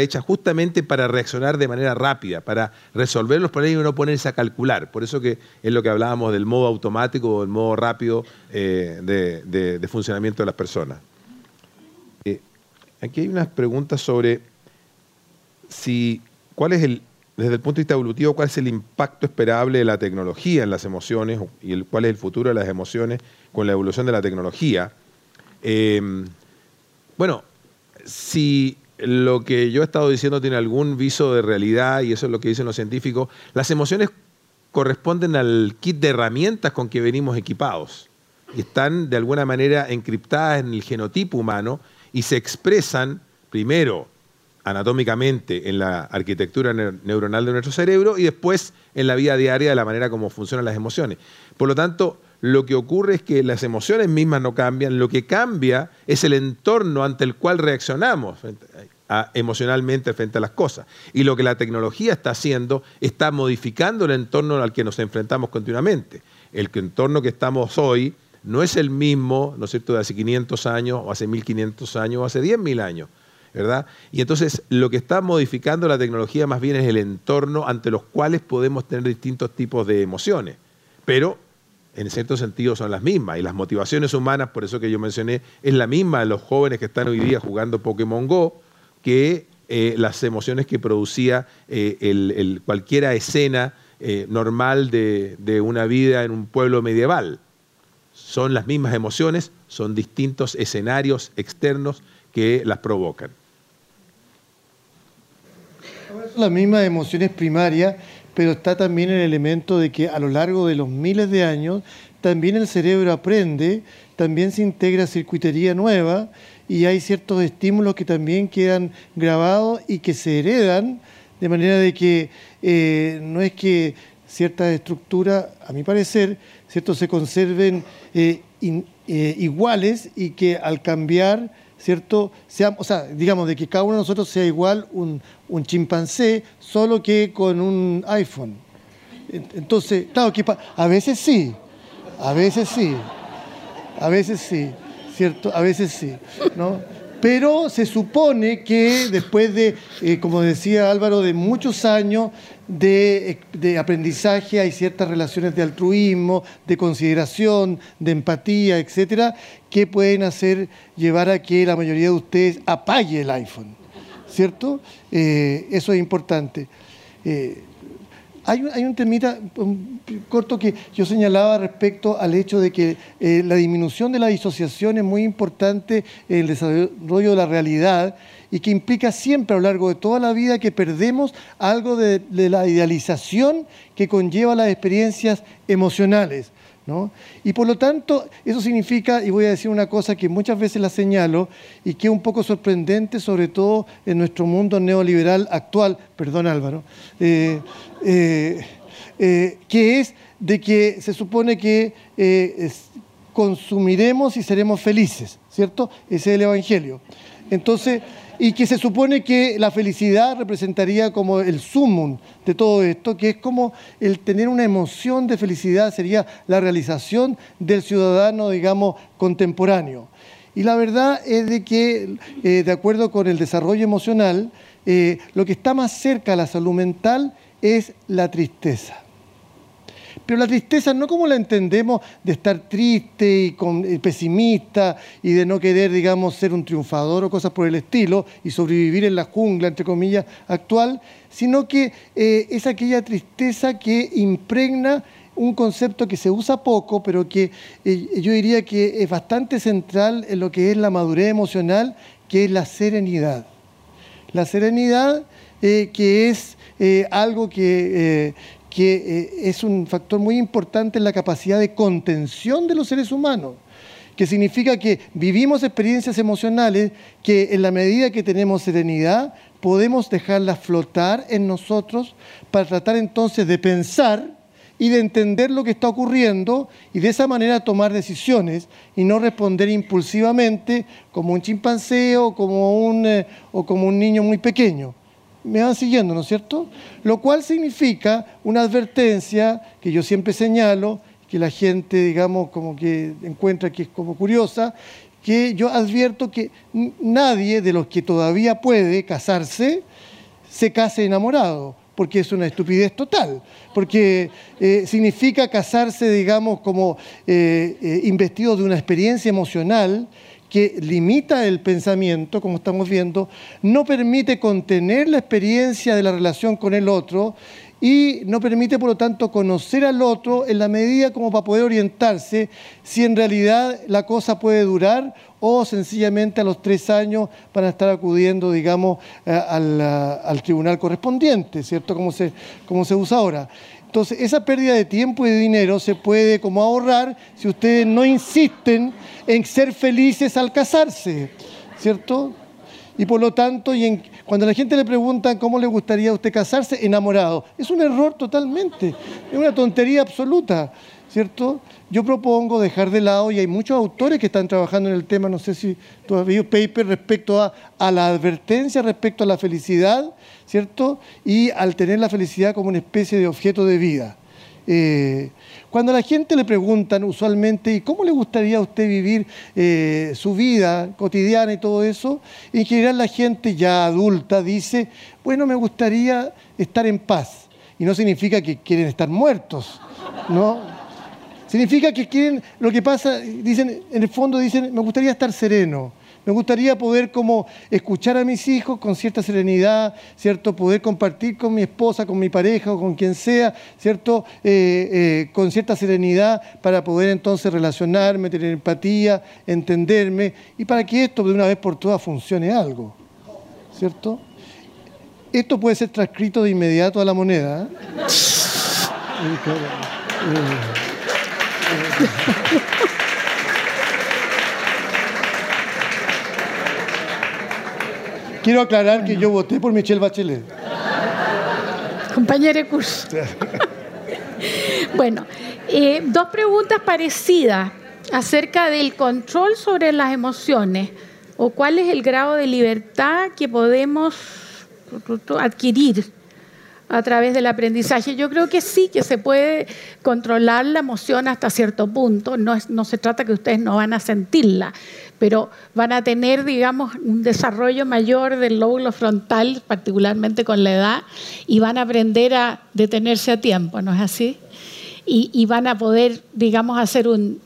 hecha justamente para reaccionar de manera rápida, para resolver los problemas y no ponerse a calcular. Por eso que es lo que hablábamos del modo automático o el modo rápido eh, de, funcionamiento de las personas. Aquí hay unas preguntas sobre si, cuál es el, desde el punto de vista evolutivo, cuál es el impacto esperable de la tecnología en las emociones y cuál es el futuro de las emociones con la evolución de la tecnología. Eh, bueno, si lo que yo he estado diciendo tiene algún viso de realidad, y eso es lo que dicen los científicos, las emociones corresponden al kit de herramientas con que venimos equipados. Y están de alguna manera encriptadas en el genotipo humano y se expresan primero anatómicamente en la arquitectura neuronal de nuestro cerebro y después en la vida diaria de la manera como funcionan las emociones. Por lo tanto, lo que ocurre es que las emociones mismas no cambian, lo que cambia es el entorno ante el cual reaccionamos emocionalmente frente a las cosas. Y lo que la tecnología está haciendo está modificando el entorno al que nos enfrentamos continuamente. El entorno que estamos hoy no es el mismo, ¿no es cierto?, de hace 500 años, o hace 1500 años, o hace 10.000 años. ¿verdad? Y entonces lo que está modificando la tecnología más bien es el entorno ante los cuales podemos tener distintos tipos de emociones. Pero en cierto sentido son las mismas. Y las motivaciones humanas, por eso que yo mencioné, es la misma de los jóvenes que están hoy día jugando Pokémon Go que eh, las emociones que producía eh, el, cualquiera escena eh, normal de, de una vida en un pueblo medieval. Son las mismas emociones, son distintos escenarios externos que las provocan. Son las mismas emociones primarias pero está también el elemento de que a lo largo de los miles de años también el cerebro aprende, también se integra circuitería nueva y hay ciertos estímulos que también quedan grabados y que se heredan, de manera de que eh, no es que ciertas estructuras, a mi parecer, ¿cierto? se conserven eh, eh, iguales y que al cambiar ¿cierto? Sea, o sea, digamos, de que cada uno de nosotros sea igual un, un chimpancé, solo que con un iPhone. Entonces, claro, que a veces sí, a veces sí, a veces sí, ¿cierto? A veces sí, ¿no? Pero se supone que después de, eh, como decía Álvaro, de muchos años de, aprendizaje, hay ciertas relaciones de altruismo, de consideración, de empatía, etcétera, que pueden hacer llevar a que la mayoría de ustedes apague el iPhone. ¿Cierto? Eh, eso es importante. Eh, hay, un temita corto que yo señalaba respecto al hecho de que eh, la disminución de la disociación es muy importante en el desarrollo de la realidad y que implica siempre a lo largo de toda la vida que perdemos algo de la idealización que conlleva las experiencias emocionales. Y por lo tanto, eso significa, y voy a decir una cosa que muchas veces la señalo y que es un poco sorprendente, sobre todo en nuestro mundo neoliberal actual, perdón Álvaro, eh, eh, eh, que es de que se supone que consumiremos y seremos felices, ¿cierto? Ese es el Evangelio. Entonces, y que se supone que la felicidad representaría como el sumum de todo esto, que es como el tener una emoción de felicidad sería la realización del ciudadano, digamos, contemporáneo. Y la verdad es de que, eh, de acuerdo con el desarrollo emocional, eh, lo que está más cerca a la salud mental es la tristeza. Pero la tristeza no como la entendemos de estar triste y, eh, pesimista y de no querer, digamos, ser un triunfador o cosas por el estilo y sobrevivir en la jungla, entre comillas, actual, sino que eh, es aquella tristeza que impregna un concepto que se usa poco, pero que eh, yo diría que es bastante central en lo que es la madurez emocional, que es la serenidad. La serenidad que es algo que, que eh, es un factor muy importante en la capacidad de contención de los seres humanos, que significa que vivimos experiencias emocionales que en la medida que tenemos serenidad podemos dejarlas flotar en nosotros para tratar entonces de pensar y de entender lo que está ocurriendo y de esa manera tomar decisiones y no responder impulsivamente como un chimpancé o como un, eh, o como un niño muy pequeño. Me van siguiendo, ¿no es cierto? Lo cual significa una advertencia que yo siempre señalo, que la gente, digamos, como que encuentra que es como curiosa, que yo advierto que nadie de los que todavía puede casarse se case enamorado porque es una estupidez total, porque eh, significa casarse, digamos, como eh, eh, investido de una experiencia emocional que limita el pensamiento, como estamos viendo, no permite contener la experiencia de la relación con el otro y no permite, por lo tanto, conocer al otro en la medida como para poder orientarse si en realidad la cosa puede durar o sencillamente a los tres años van a estar acudiendo, digamos, eh, al, tribunal correspondiente, ¿cierto? Como se, como se usa ahora. Entonces, esa pérdida de tiempo y de dinero se puede como ahorrar si ustedes no insisten en ser felices al casarse, ¿cierto? Y por lo tanto, y cuando la gente le pregunta cómo le gustaría a usted casarse, enamorado. Es un error totalmente, es una tontería absoluta, ¿cierto? Yo propongo dejar de lado, y hay muchos autores que están trabajando en el tema, no sé si tú has visto paper respecto a la advertencia, respecto a la felicidad, ¿cierto? Y al tener la felicidad como una especie de objeto de vida. Eh, cuando a la gente le preguntan usualmente, ¿y cómo le gustaría a usted vivir eh, su vida cotidiana y todo eso? En general la gente ya adulta dice, bueno, me gustaría estar en paz. Y no significa que quieren estar muertos, ¿no? Significa que quieren, lo que pasa, dicen, en el fondo dicen, me gustaría estar sereno, me gustaría poder como escuchar a mis hijos con cierta serenidad, ¿cierto? Poder compartir con mi esposa, con mi pareja o con quien sea, ¿cierto? Eh, eh, con cierta serenidad para poder entonces relacionarme, tener empatía, entenderme y para que esto de una vez por todas funcione algo, ¿cierto? Esto puede ser transcrito de inmediato a la moneda. ¿eh? [laughs] Quiero aclarar que yo voté por Michelle Bachelet. Compañero curso. [laughs] bueno, eh, dos preguntas parecidas acerca del control sobre las emociones o cuál es el grado de libertad que podemos adquirir a través del aprendizaje. Yo creo que sí, que se puede controlar la emoción hasta cierto punto. No, no se trata que ustedes no van a sentirla, pero van a tener, digamos, un desarrollo mayor del lóbulo frontal, particularmente con la edad, y van a aprender a detenerse a tiempo, ¿no es así? Y, van a poder, digamos, hacer un...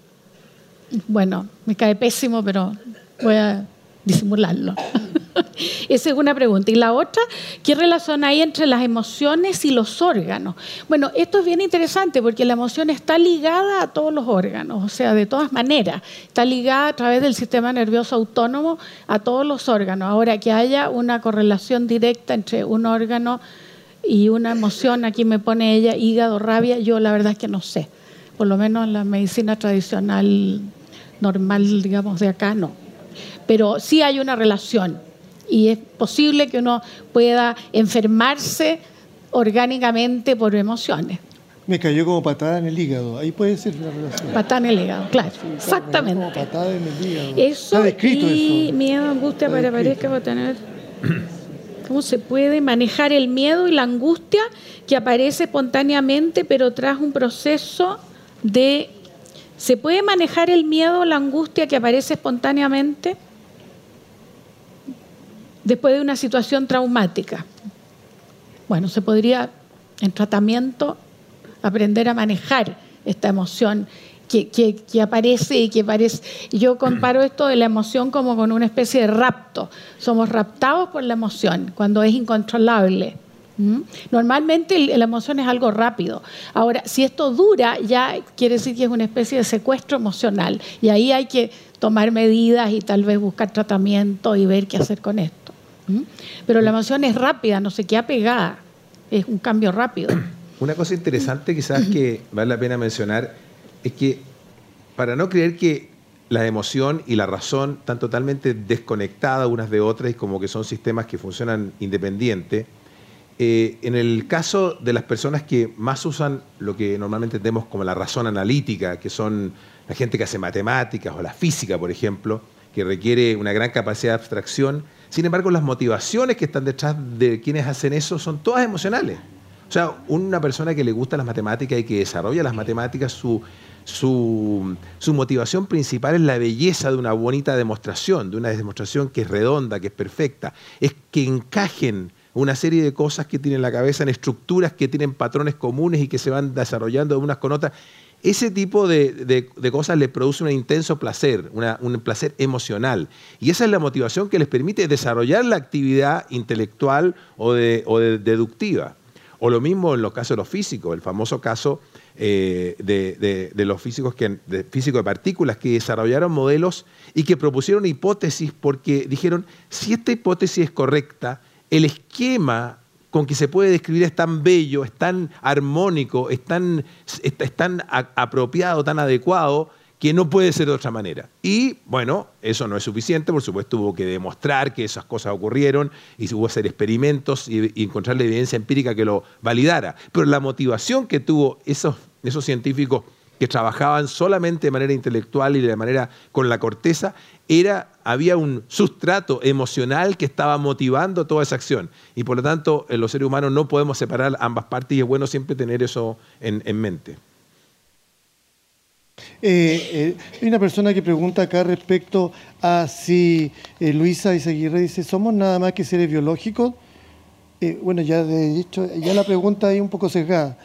Bueno, me cae pésimo, pero voy a disimularlo. [laughs] Esa es una pregunta. Y la otra, ¿qué relación hay entre las emociones y los órganos? Bueno, esto es bien interesante porque la emoción está ligada a todos los órganos, o sea, de todas maneras, está ligada a través del sistema nervioso autónomo a todos los órganos. Ahora, que haya una correlación directa entre un órgano y una emoción, aquí me pone ella hígado, rabia, yo la verdad es que no sé. Por lo menos en la medicina tradicional normal, digamos, de acá, no. Pero sí hay una relación y es posible que uno pueda enfermarse orgánicamente por emociones. Me cayó como patada en el hígado, ahí puede ser una relación. Patada en el hígado, claro, exactamente. Como patada en el hígado. Eso Está descrito y miedo, angustia, para pareja, va a tener... ¿Cómo se puede manejar el miedo y la angustia que aparece espontáneamente, pero tras un proceso de... ¿Se puede manejar el miedo o la angustia que aparece espontáneamente? Después de una situación traumática. Bueno, se podría en tratamiento aprender a manejar esta emoción que, aparece y que parece. Yo comparo esto de la emoción como con una especie de rapto. Somos raptados por la emoción cuando es incontrolable. Normalmente la emoción es algo rápido. Ahora, si esto dura, ya quiere decir que es una especie de secuestro emocional. Y ahí hay que tomar medidas y tal vez buscar tratamiento y ver qué hacer con esto. ¿Mm? Pero la emoción es rápida, no se queda pegada, es un cambio rápido. [clears throat] Una cosa interesante quizás [clears throat] que vale la pena mencionar es que para no creer que la emoción y la razón están totalmente desconectadas unas de otras y como que son sistemas que funcionan independientes. Eh, en el caso de las personas que más usan lo que normalmente tenemos como la razón analítica, que son la gente que hace matemáticas o la física, por ejemplo, que requiere una gran capacidad de abstracción, sin embargo las motivaciones que están detrás de quienes hacen eso son todas emocionales. O sea, una persona que le gusta las matemáticas y que desarrolla las matemáticas, su, su, motivación principal es la belleza de una bonita demostración, de una demostración que es redonda, que es perfecta, es que encajen una serie de cosas que tienen en la cabeza en estructuras que tienen patrones comunes y que se van desarrollando de unas con otras. Ese tipo de, cosas les produce un intenso placer, un placer emocional. Y esa es la motivación que les permite desarrollar la actividad intelectual o, deductiva. O lo mismo en los casos de los físicos, el famoso caso eh, de, los físicos, que, de físicos de partículas que desarrollaron modelos y que propusieron hipótesis porque dijeron, si esta hipótesis es correcta, el esquema con que se puede describir es tan bello, es tan armónico, es tan, apropiado, tan adecuado, que no puede ser de otra manera. Y bueno, eso no es suficiente, por supuesto hubo que demostrar que esas cosas ocurrieron y hubo que hacer experimentos y, encontrar la evidencia empírica que lo validara. Pero la motivación que tuvo esos, esos científicos que trabajaban solamente de manera intelectual y de manera con la corteza, era, había un sustrato emocional que estaba motivando toda esa acción. Y por lo tanto, en los seres humanos no podemos separar ambas partes y es bueno siempre tener eso en, mente. Eh, eh, hay una persona que pregunta acá respecto a si eh, Luisa Isaguirre dice, ¿somos nada más que seres biológicos? bueno, ya de dicho, ya la pregunta ahí un poco sesgada.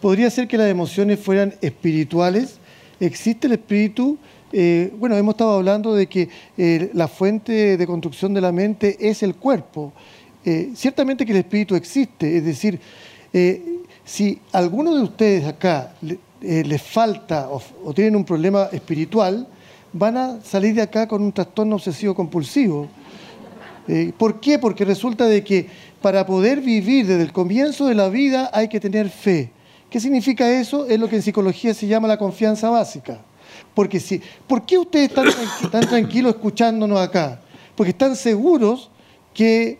¿Podría ser que las emociones fueran espirituales? ¿Existe el espíritu? Eh, bueno, hemos estado hablando de que eh, la fuente de construcción de la mente es el cuerpo. Eh, ciertamente que el espíritu existe, es decir, si alguno de ustedes acá les falta o, tienen un problema espiritual, van a salir de acá con un trastorno obsesivo compulsivo. ¿Por qué? Porque resulta de que para poder vivir desde el comienzo de la vida hay que tener fe. ¿Qué significa eso? Es lo que en psicología se llama la confianza básica. Porque si, ¿Por qué ustedes están, [coughs] tranquilos escuchándonos acá? Porque están seguros que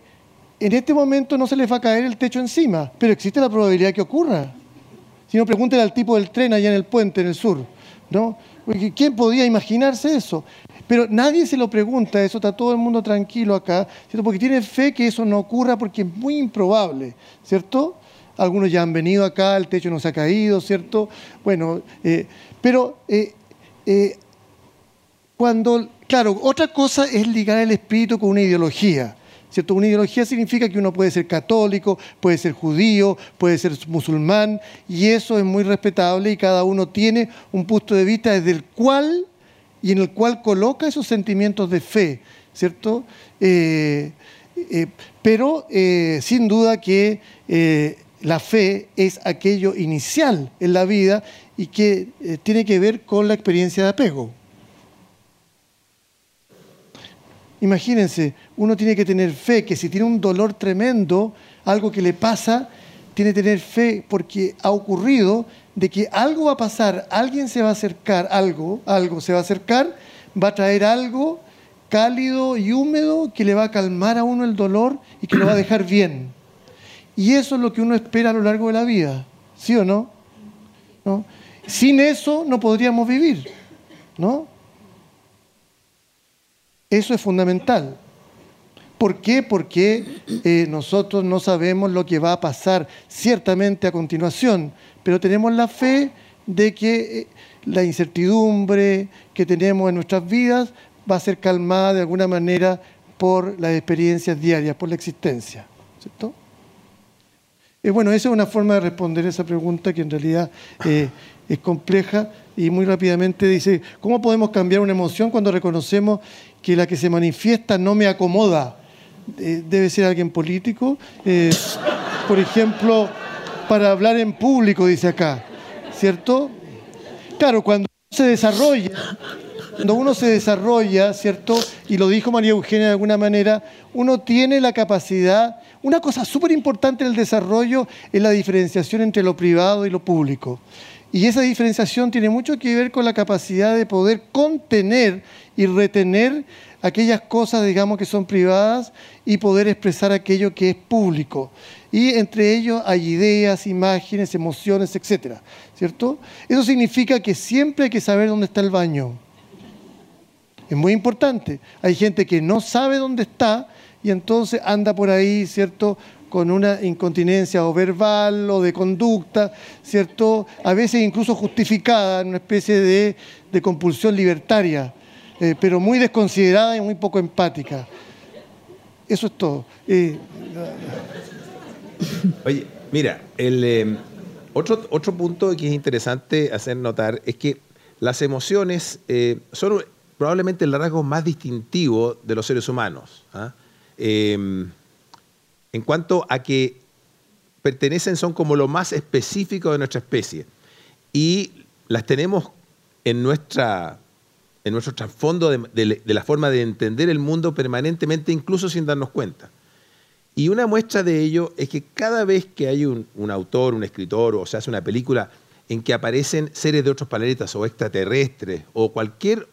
en este momento no se les va a caer el techo encima, pero existe la probabilidad que ocurra. Si no, pregúntenle al tipo del tren allá en el puente, en el sur. ¿no? ¿Quién podía imaginarse eso? Pero nadie se lo pregunta, eso está todo el mundo tranquilo acá, porque tiene fe que eso no ocurra porque es muy improbable, ¿cierto? Algunos ya han venido acá, el techo no se ha caído, ¿cierto? Bueno, eh, pero eh, eh, cuando, claro, otra cosa es ligar el espíritu con una ideología. ¿cierto? Una ideología significa que uno puede ser católico, puede ser judío, puede ser musulmán, y eso es muy respetable y cada uno tiene un punto de vista desde el cual y en el cual coloca esos sentimientos de fe, ¿cierto? Eh, eh, pero sin duda que la fe es aquello inicial en la vida y que eh, tiene que ver con la experiencia de apego. Imagínense, uno tiene que tener fe que si tiene un dolor tremendo, algo que le pasa, tiene que tener fe porque ha ocurrido de que algo va a pasar, alguien se va a acercar, algo, algo se va a acercar, va a traer algo cálido y húmedo que le va a calmar a uno el dolor y que lo va a dejar bien. Y eso es lo que uno espera a lo largo de la vida, ¿sí o no? ¿No? Sin eso no podríamos vivir, ¿no? Eso es fundamental. ¿Por qué? Porque eh, nosotros no sabemos lo que va a pasar ciertamente a continuación, pero tenemos la fe de que eh, la incertidumbre que tenemos en nuestras vidas va a ser calmada de alguna manera por las experiencias diarias, por la existencia. ¿Cierto? Eh, bueno, esa es una forma de responder esa pregunta que en realidad es compleja y muy rápidamente dice, ¿cómo podemos cambiar una emoción cuando reconocemos que la que se manifiesta no me acomoda? Eh, debe ser alguien político. Eh, por ejemplo, para hablar en público, dice acá, ¿cierto? Claro, cuando se desarrolla, cuando uno se desarrolla, ¿cierto? Y lo dijo María Eugenia de alguna manera, uno tiene la capacidad, una cosa súper importante en el desarrollo es la diferenciación entre lo privado y lo público. Y esa diferenciación tiene mucho que ver con la capacidad de poder contener y retener aquellas cosas, digamos, que son privadas y poder expresar aquello que es público. Y entre ellos hay ideas, imágenes, emociones, etcétera, ¿cierto? Eso significa que siempre hay que saber dónde está el baño. Es muy importante. Hay gente que no sabe dónde está y entonces anda por ahí, ¿cierto? con una incontinencia o verbal o de conducta, ¿cierto? A veces incluso justificada en una especie de, compulsión libertaria, eh, pero muy desconsiderada y muy poco empática. Eso es todo. Eh, [coughs] Oye, mira, el, eh, otro, otro punto que es interesante hacer notar es que las emociones son probablemente el rasgo más distintivo de los seres humanos. ¿ah? en cuanto a que pertenecen, son como lo más específico de nuestra especie. Y las tenemos en, nuestra, en nuestro trasfondo de, la forma de entender el mundo permanentemente, incluso sin darnos cuenta. Y una muestra de ello es que cada vez que hay un, autor, un escritor, o se hace una película en que aparecen seres de otros planetas o extraterrestres o cualquier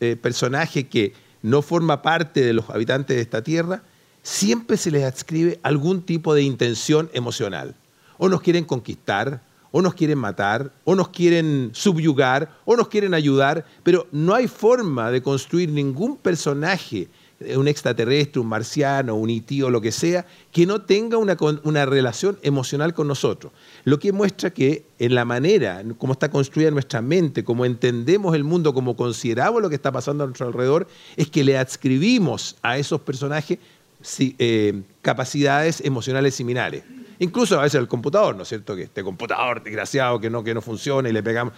eh, personaje que no forma parte de los habitantes de esta Tierra, siempre se les adscribe algún tipo de intención emocional. O nos quieren conquistar, o nos quieren matar, o nos quieren subyugar, o nos quieren ayudar, pero no hay forma de construir ningún personaje, eh, un extraterrestre, un marciano, un o lo que sea, que no tenga una, una relación emocional con nosotros. Lo que muestra que en la manera como está construida nuestra mente, como entendemos el mundo, como consideramos lo que está pasando a nuestro alrededor, es que le adscribimos a esos personajes eh, capacidades emocionales similares. Incluso a veces el computador, ¿no es cierto? Que este computador desgraciado que no, que no funciona y le pegamos.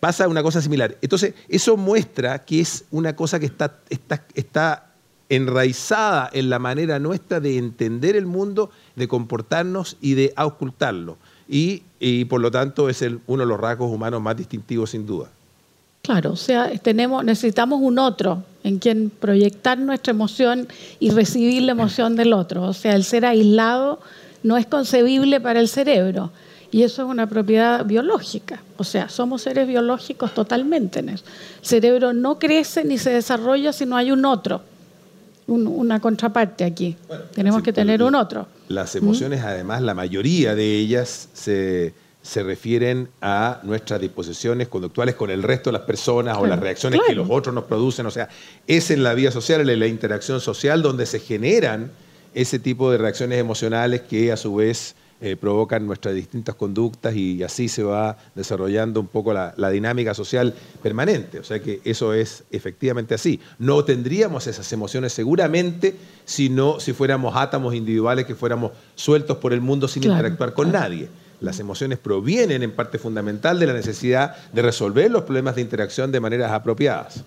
Pasa una cosa similar. Entonces, eso muestra que es una cosa que está, está, está enraizada en la manera nuestra de entender el mundo, de comportarnos y de auscultarlo. Y, y por lo tanto es el, uno de los rasgos humanos más distintivos sin duda. Claro, o sea, tenemos, necesitamos un otro en quien proyectar nuestra emoción y recibir la emoción del otro. O sea, el ser aislado no es concebible para el cerebro. Y eso es una propiedad biológica. O sea, somos seres biológicos totalmente. En eso. El cerebro no crece ni se desarrolla si no hay un otro, una contraparte aquí. Tenemos que tener un otro. Las emociones, además, la mayoría de ellas se se refieren a nuestras disposiciones conductuales con el resto de las personas o las reacciones que los otros nos producen. O sea, es en la vida social, en la interacción social, donde se generan ese tipo de reacciones emocionales que a su vez eh, provocan nuestras distintas conductas y así se va desarrollando un poco la, la, dinámica social permanente. O sea que eso es efectivamente así. No tendríamos esas emociones seguramente si, no, si fuéramos átomos individuales que fuéramos sueltos por el mundo sin interactuar con nadie. Las emociones provienen en parte fundamental de la necesidad de resolver los problemas de interacción de maneras apropiadas.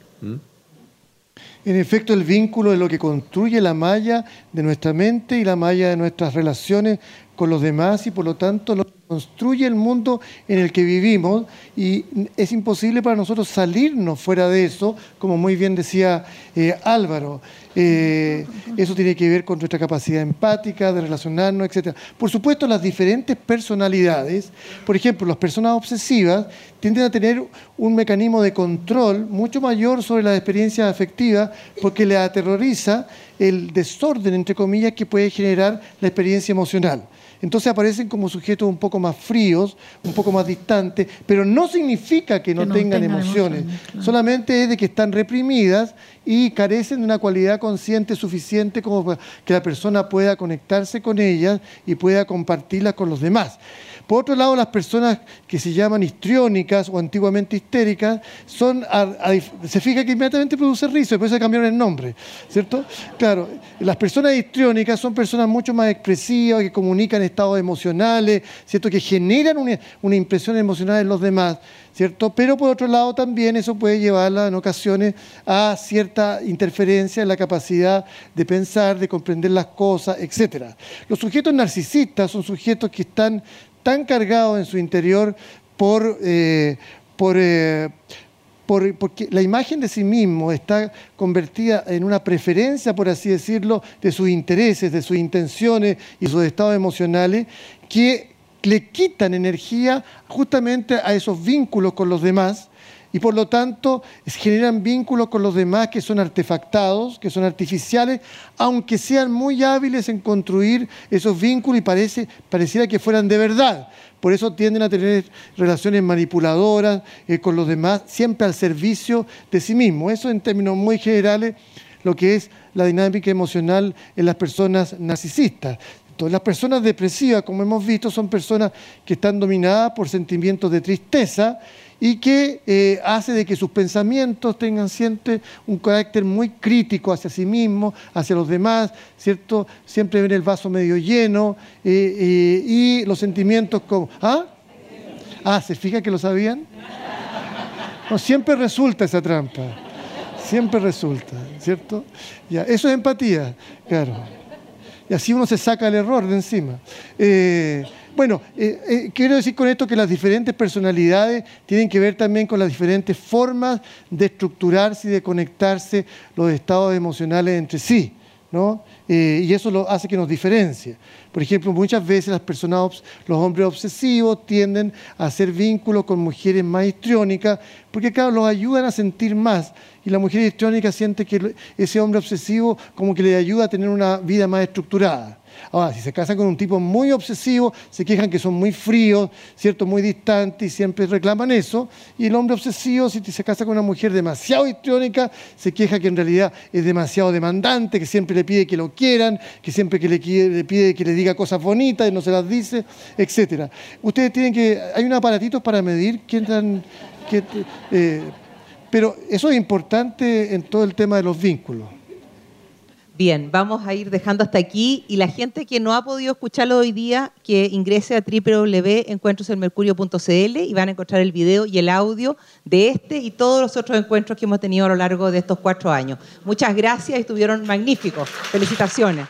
En efecto, el vínculo es lo que construye la malla de nuestra mente y la malla de nuestras relaciones con los demás y por lo tanto lo construye el mundo en el que vivimos y es imposible para nosotros salirnos fuera de eso, como muy bien decía eh, Álvaro. Eh, eso tiene que ver con nuestra capacidad empática, de relacionarnos, etc. Por supuesto, las diferentes personalidades, por ejemplo, las personas obsesivas tienden a tener un mecanismo de control mucho mayor sobre las experiencias afectivas porque le aterroriza el desorden, entre comillas, que puede generar la experiencia emocional. Entonces aparecen como sujetos un poco más fríos, un poco más distantes, pero no significa que no, tengan, emociones, solamente es de que están reprimidas y carecen de una cualidad consciente suficiente como que la persona pueda conectarse con ellas y pueda compartirlas con los demás. Por otro lado, las personas que se llaman histriónicas o antiguamente histéricas son, se fija que inmediatamente produce risa, y por eso cambiaron el nombre, ¿cierto? Claro, las personas histriónicas son personas mucho más expresivas, que comunican estados emocionales, ¿cierto? Que generan una, una impresión emocional en los demás. ¿cierto? Pero por otro lado también eso puede llevarla en ocasiones a cierta interferencia en la capacidad de pensar, de comprender las cosas, etc. Los sujetos narcisistas son sujetos que están tan cargados en su interior por, eh, eh, por, porque la imagen de sí mismo está convertida en una preferencia, por así decirlo, de sus intereses, de sus intenciones y sus estados emocionales, que le quitan energía justamente a esos vínculos con los demás y por lo tanto generan vínculos con los demás que son artefactados, que son artificiales, aunque sean muy hábiles en construir esos vínculos y parece, pareciera que fueran de verdad. Por eso tienden a tener relaciones manipuladoras eh, con los demás, siempre al servicio de sí mismo. Eso en términos muy generales lo que es la dinámica emocional en las personas narcisistas. Entonces, las personas depresivas, como hemos visto, son personas que están dominadas por sentimientos de tristeza y que eh, hace de que sus pensamientos tengan siempre un carácter muy crítico hacia sí mismo, hacia los demás, ¿cierto? Siempre ven el vaso medio lleno eh, eh, y los sentimientos como... ¿Ah? Ah, ¿se fija que lo sabían? No, siempre resulta esa trampa, siempre resulta, ¿cierto? Eso es empatía, claro. Y así uno se saca el error de encima. Bueno, eh, eh, quiero decir con esto que las diferentes personalidades tienen que ver también con las diferentes formas de estructurarse y de conectarse los estados emocionales entre sí. ¿no? Eh, y eso lo hace que nos diferencie. Por ejemplo, muchas veces las personas, los hombres obsesivos tienden a hacer vínculos con mujeres más histriónicas, porque claro, los ayudan a sentir más. Y la mujer histriónica siente que ese hombre obsesivo como que le ayuda a tener una vida más estructurada. Ahora, si se casan con un tipo muy obsesivo, se quejan que son muy fríos, ¿cierto? muy distantes y siempre reclaman eso. Y el hombre obsesivo, si se casa con una mujer demasiado histriónica, se queja que en realidad es demasiado demandante, que siempre le pide que lo quieran, que siempre que le, pide que le diga cosas bonitas y no se las dice, etc. Ustedes tienen que... Hay un aparatito para medir quién tan... Eh, pero eso es importante en todo el tema de los vínculos. Bien, vamos a ir dejando hasta aquí y la gente que no ha podido escucharlo hoy día, que ingrese a www.encuentroselmercurio.cl y van a encontrar el video y el audio de este y todos los otros encuentros que hemos tenido a lo largo de estos cuatro años. Muchas gracias, estuvieron magníficos. Felicitaciones.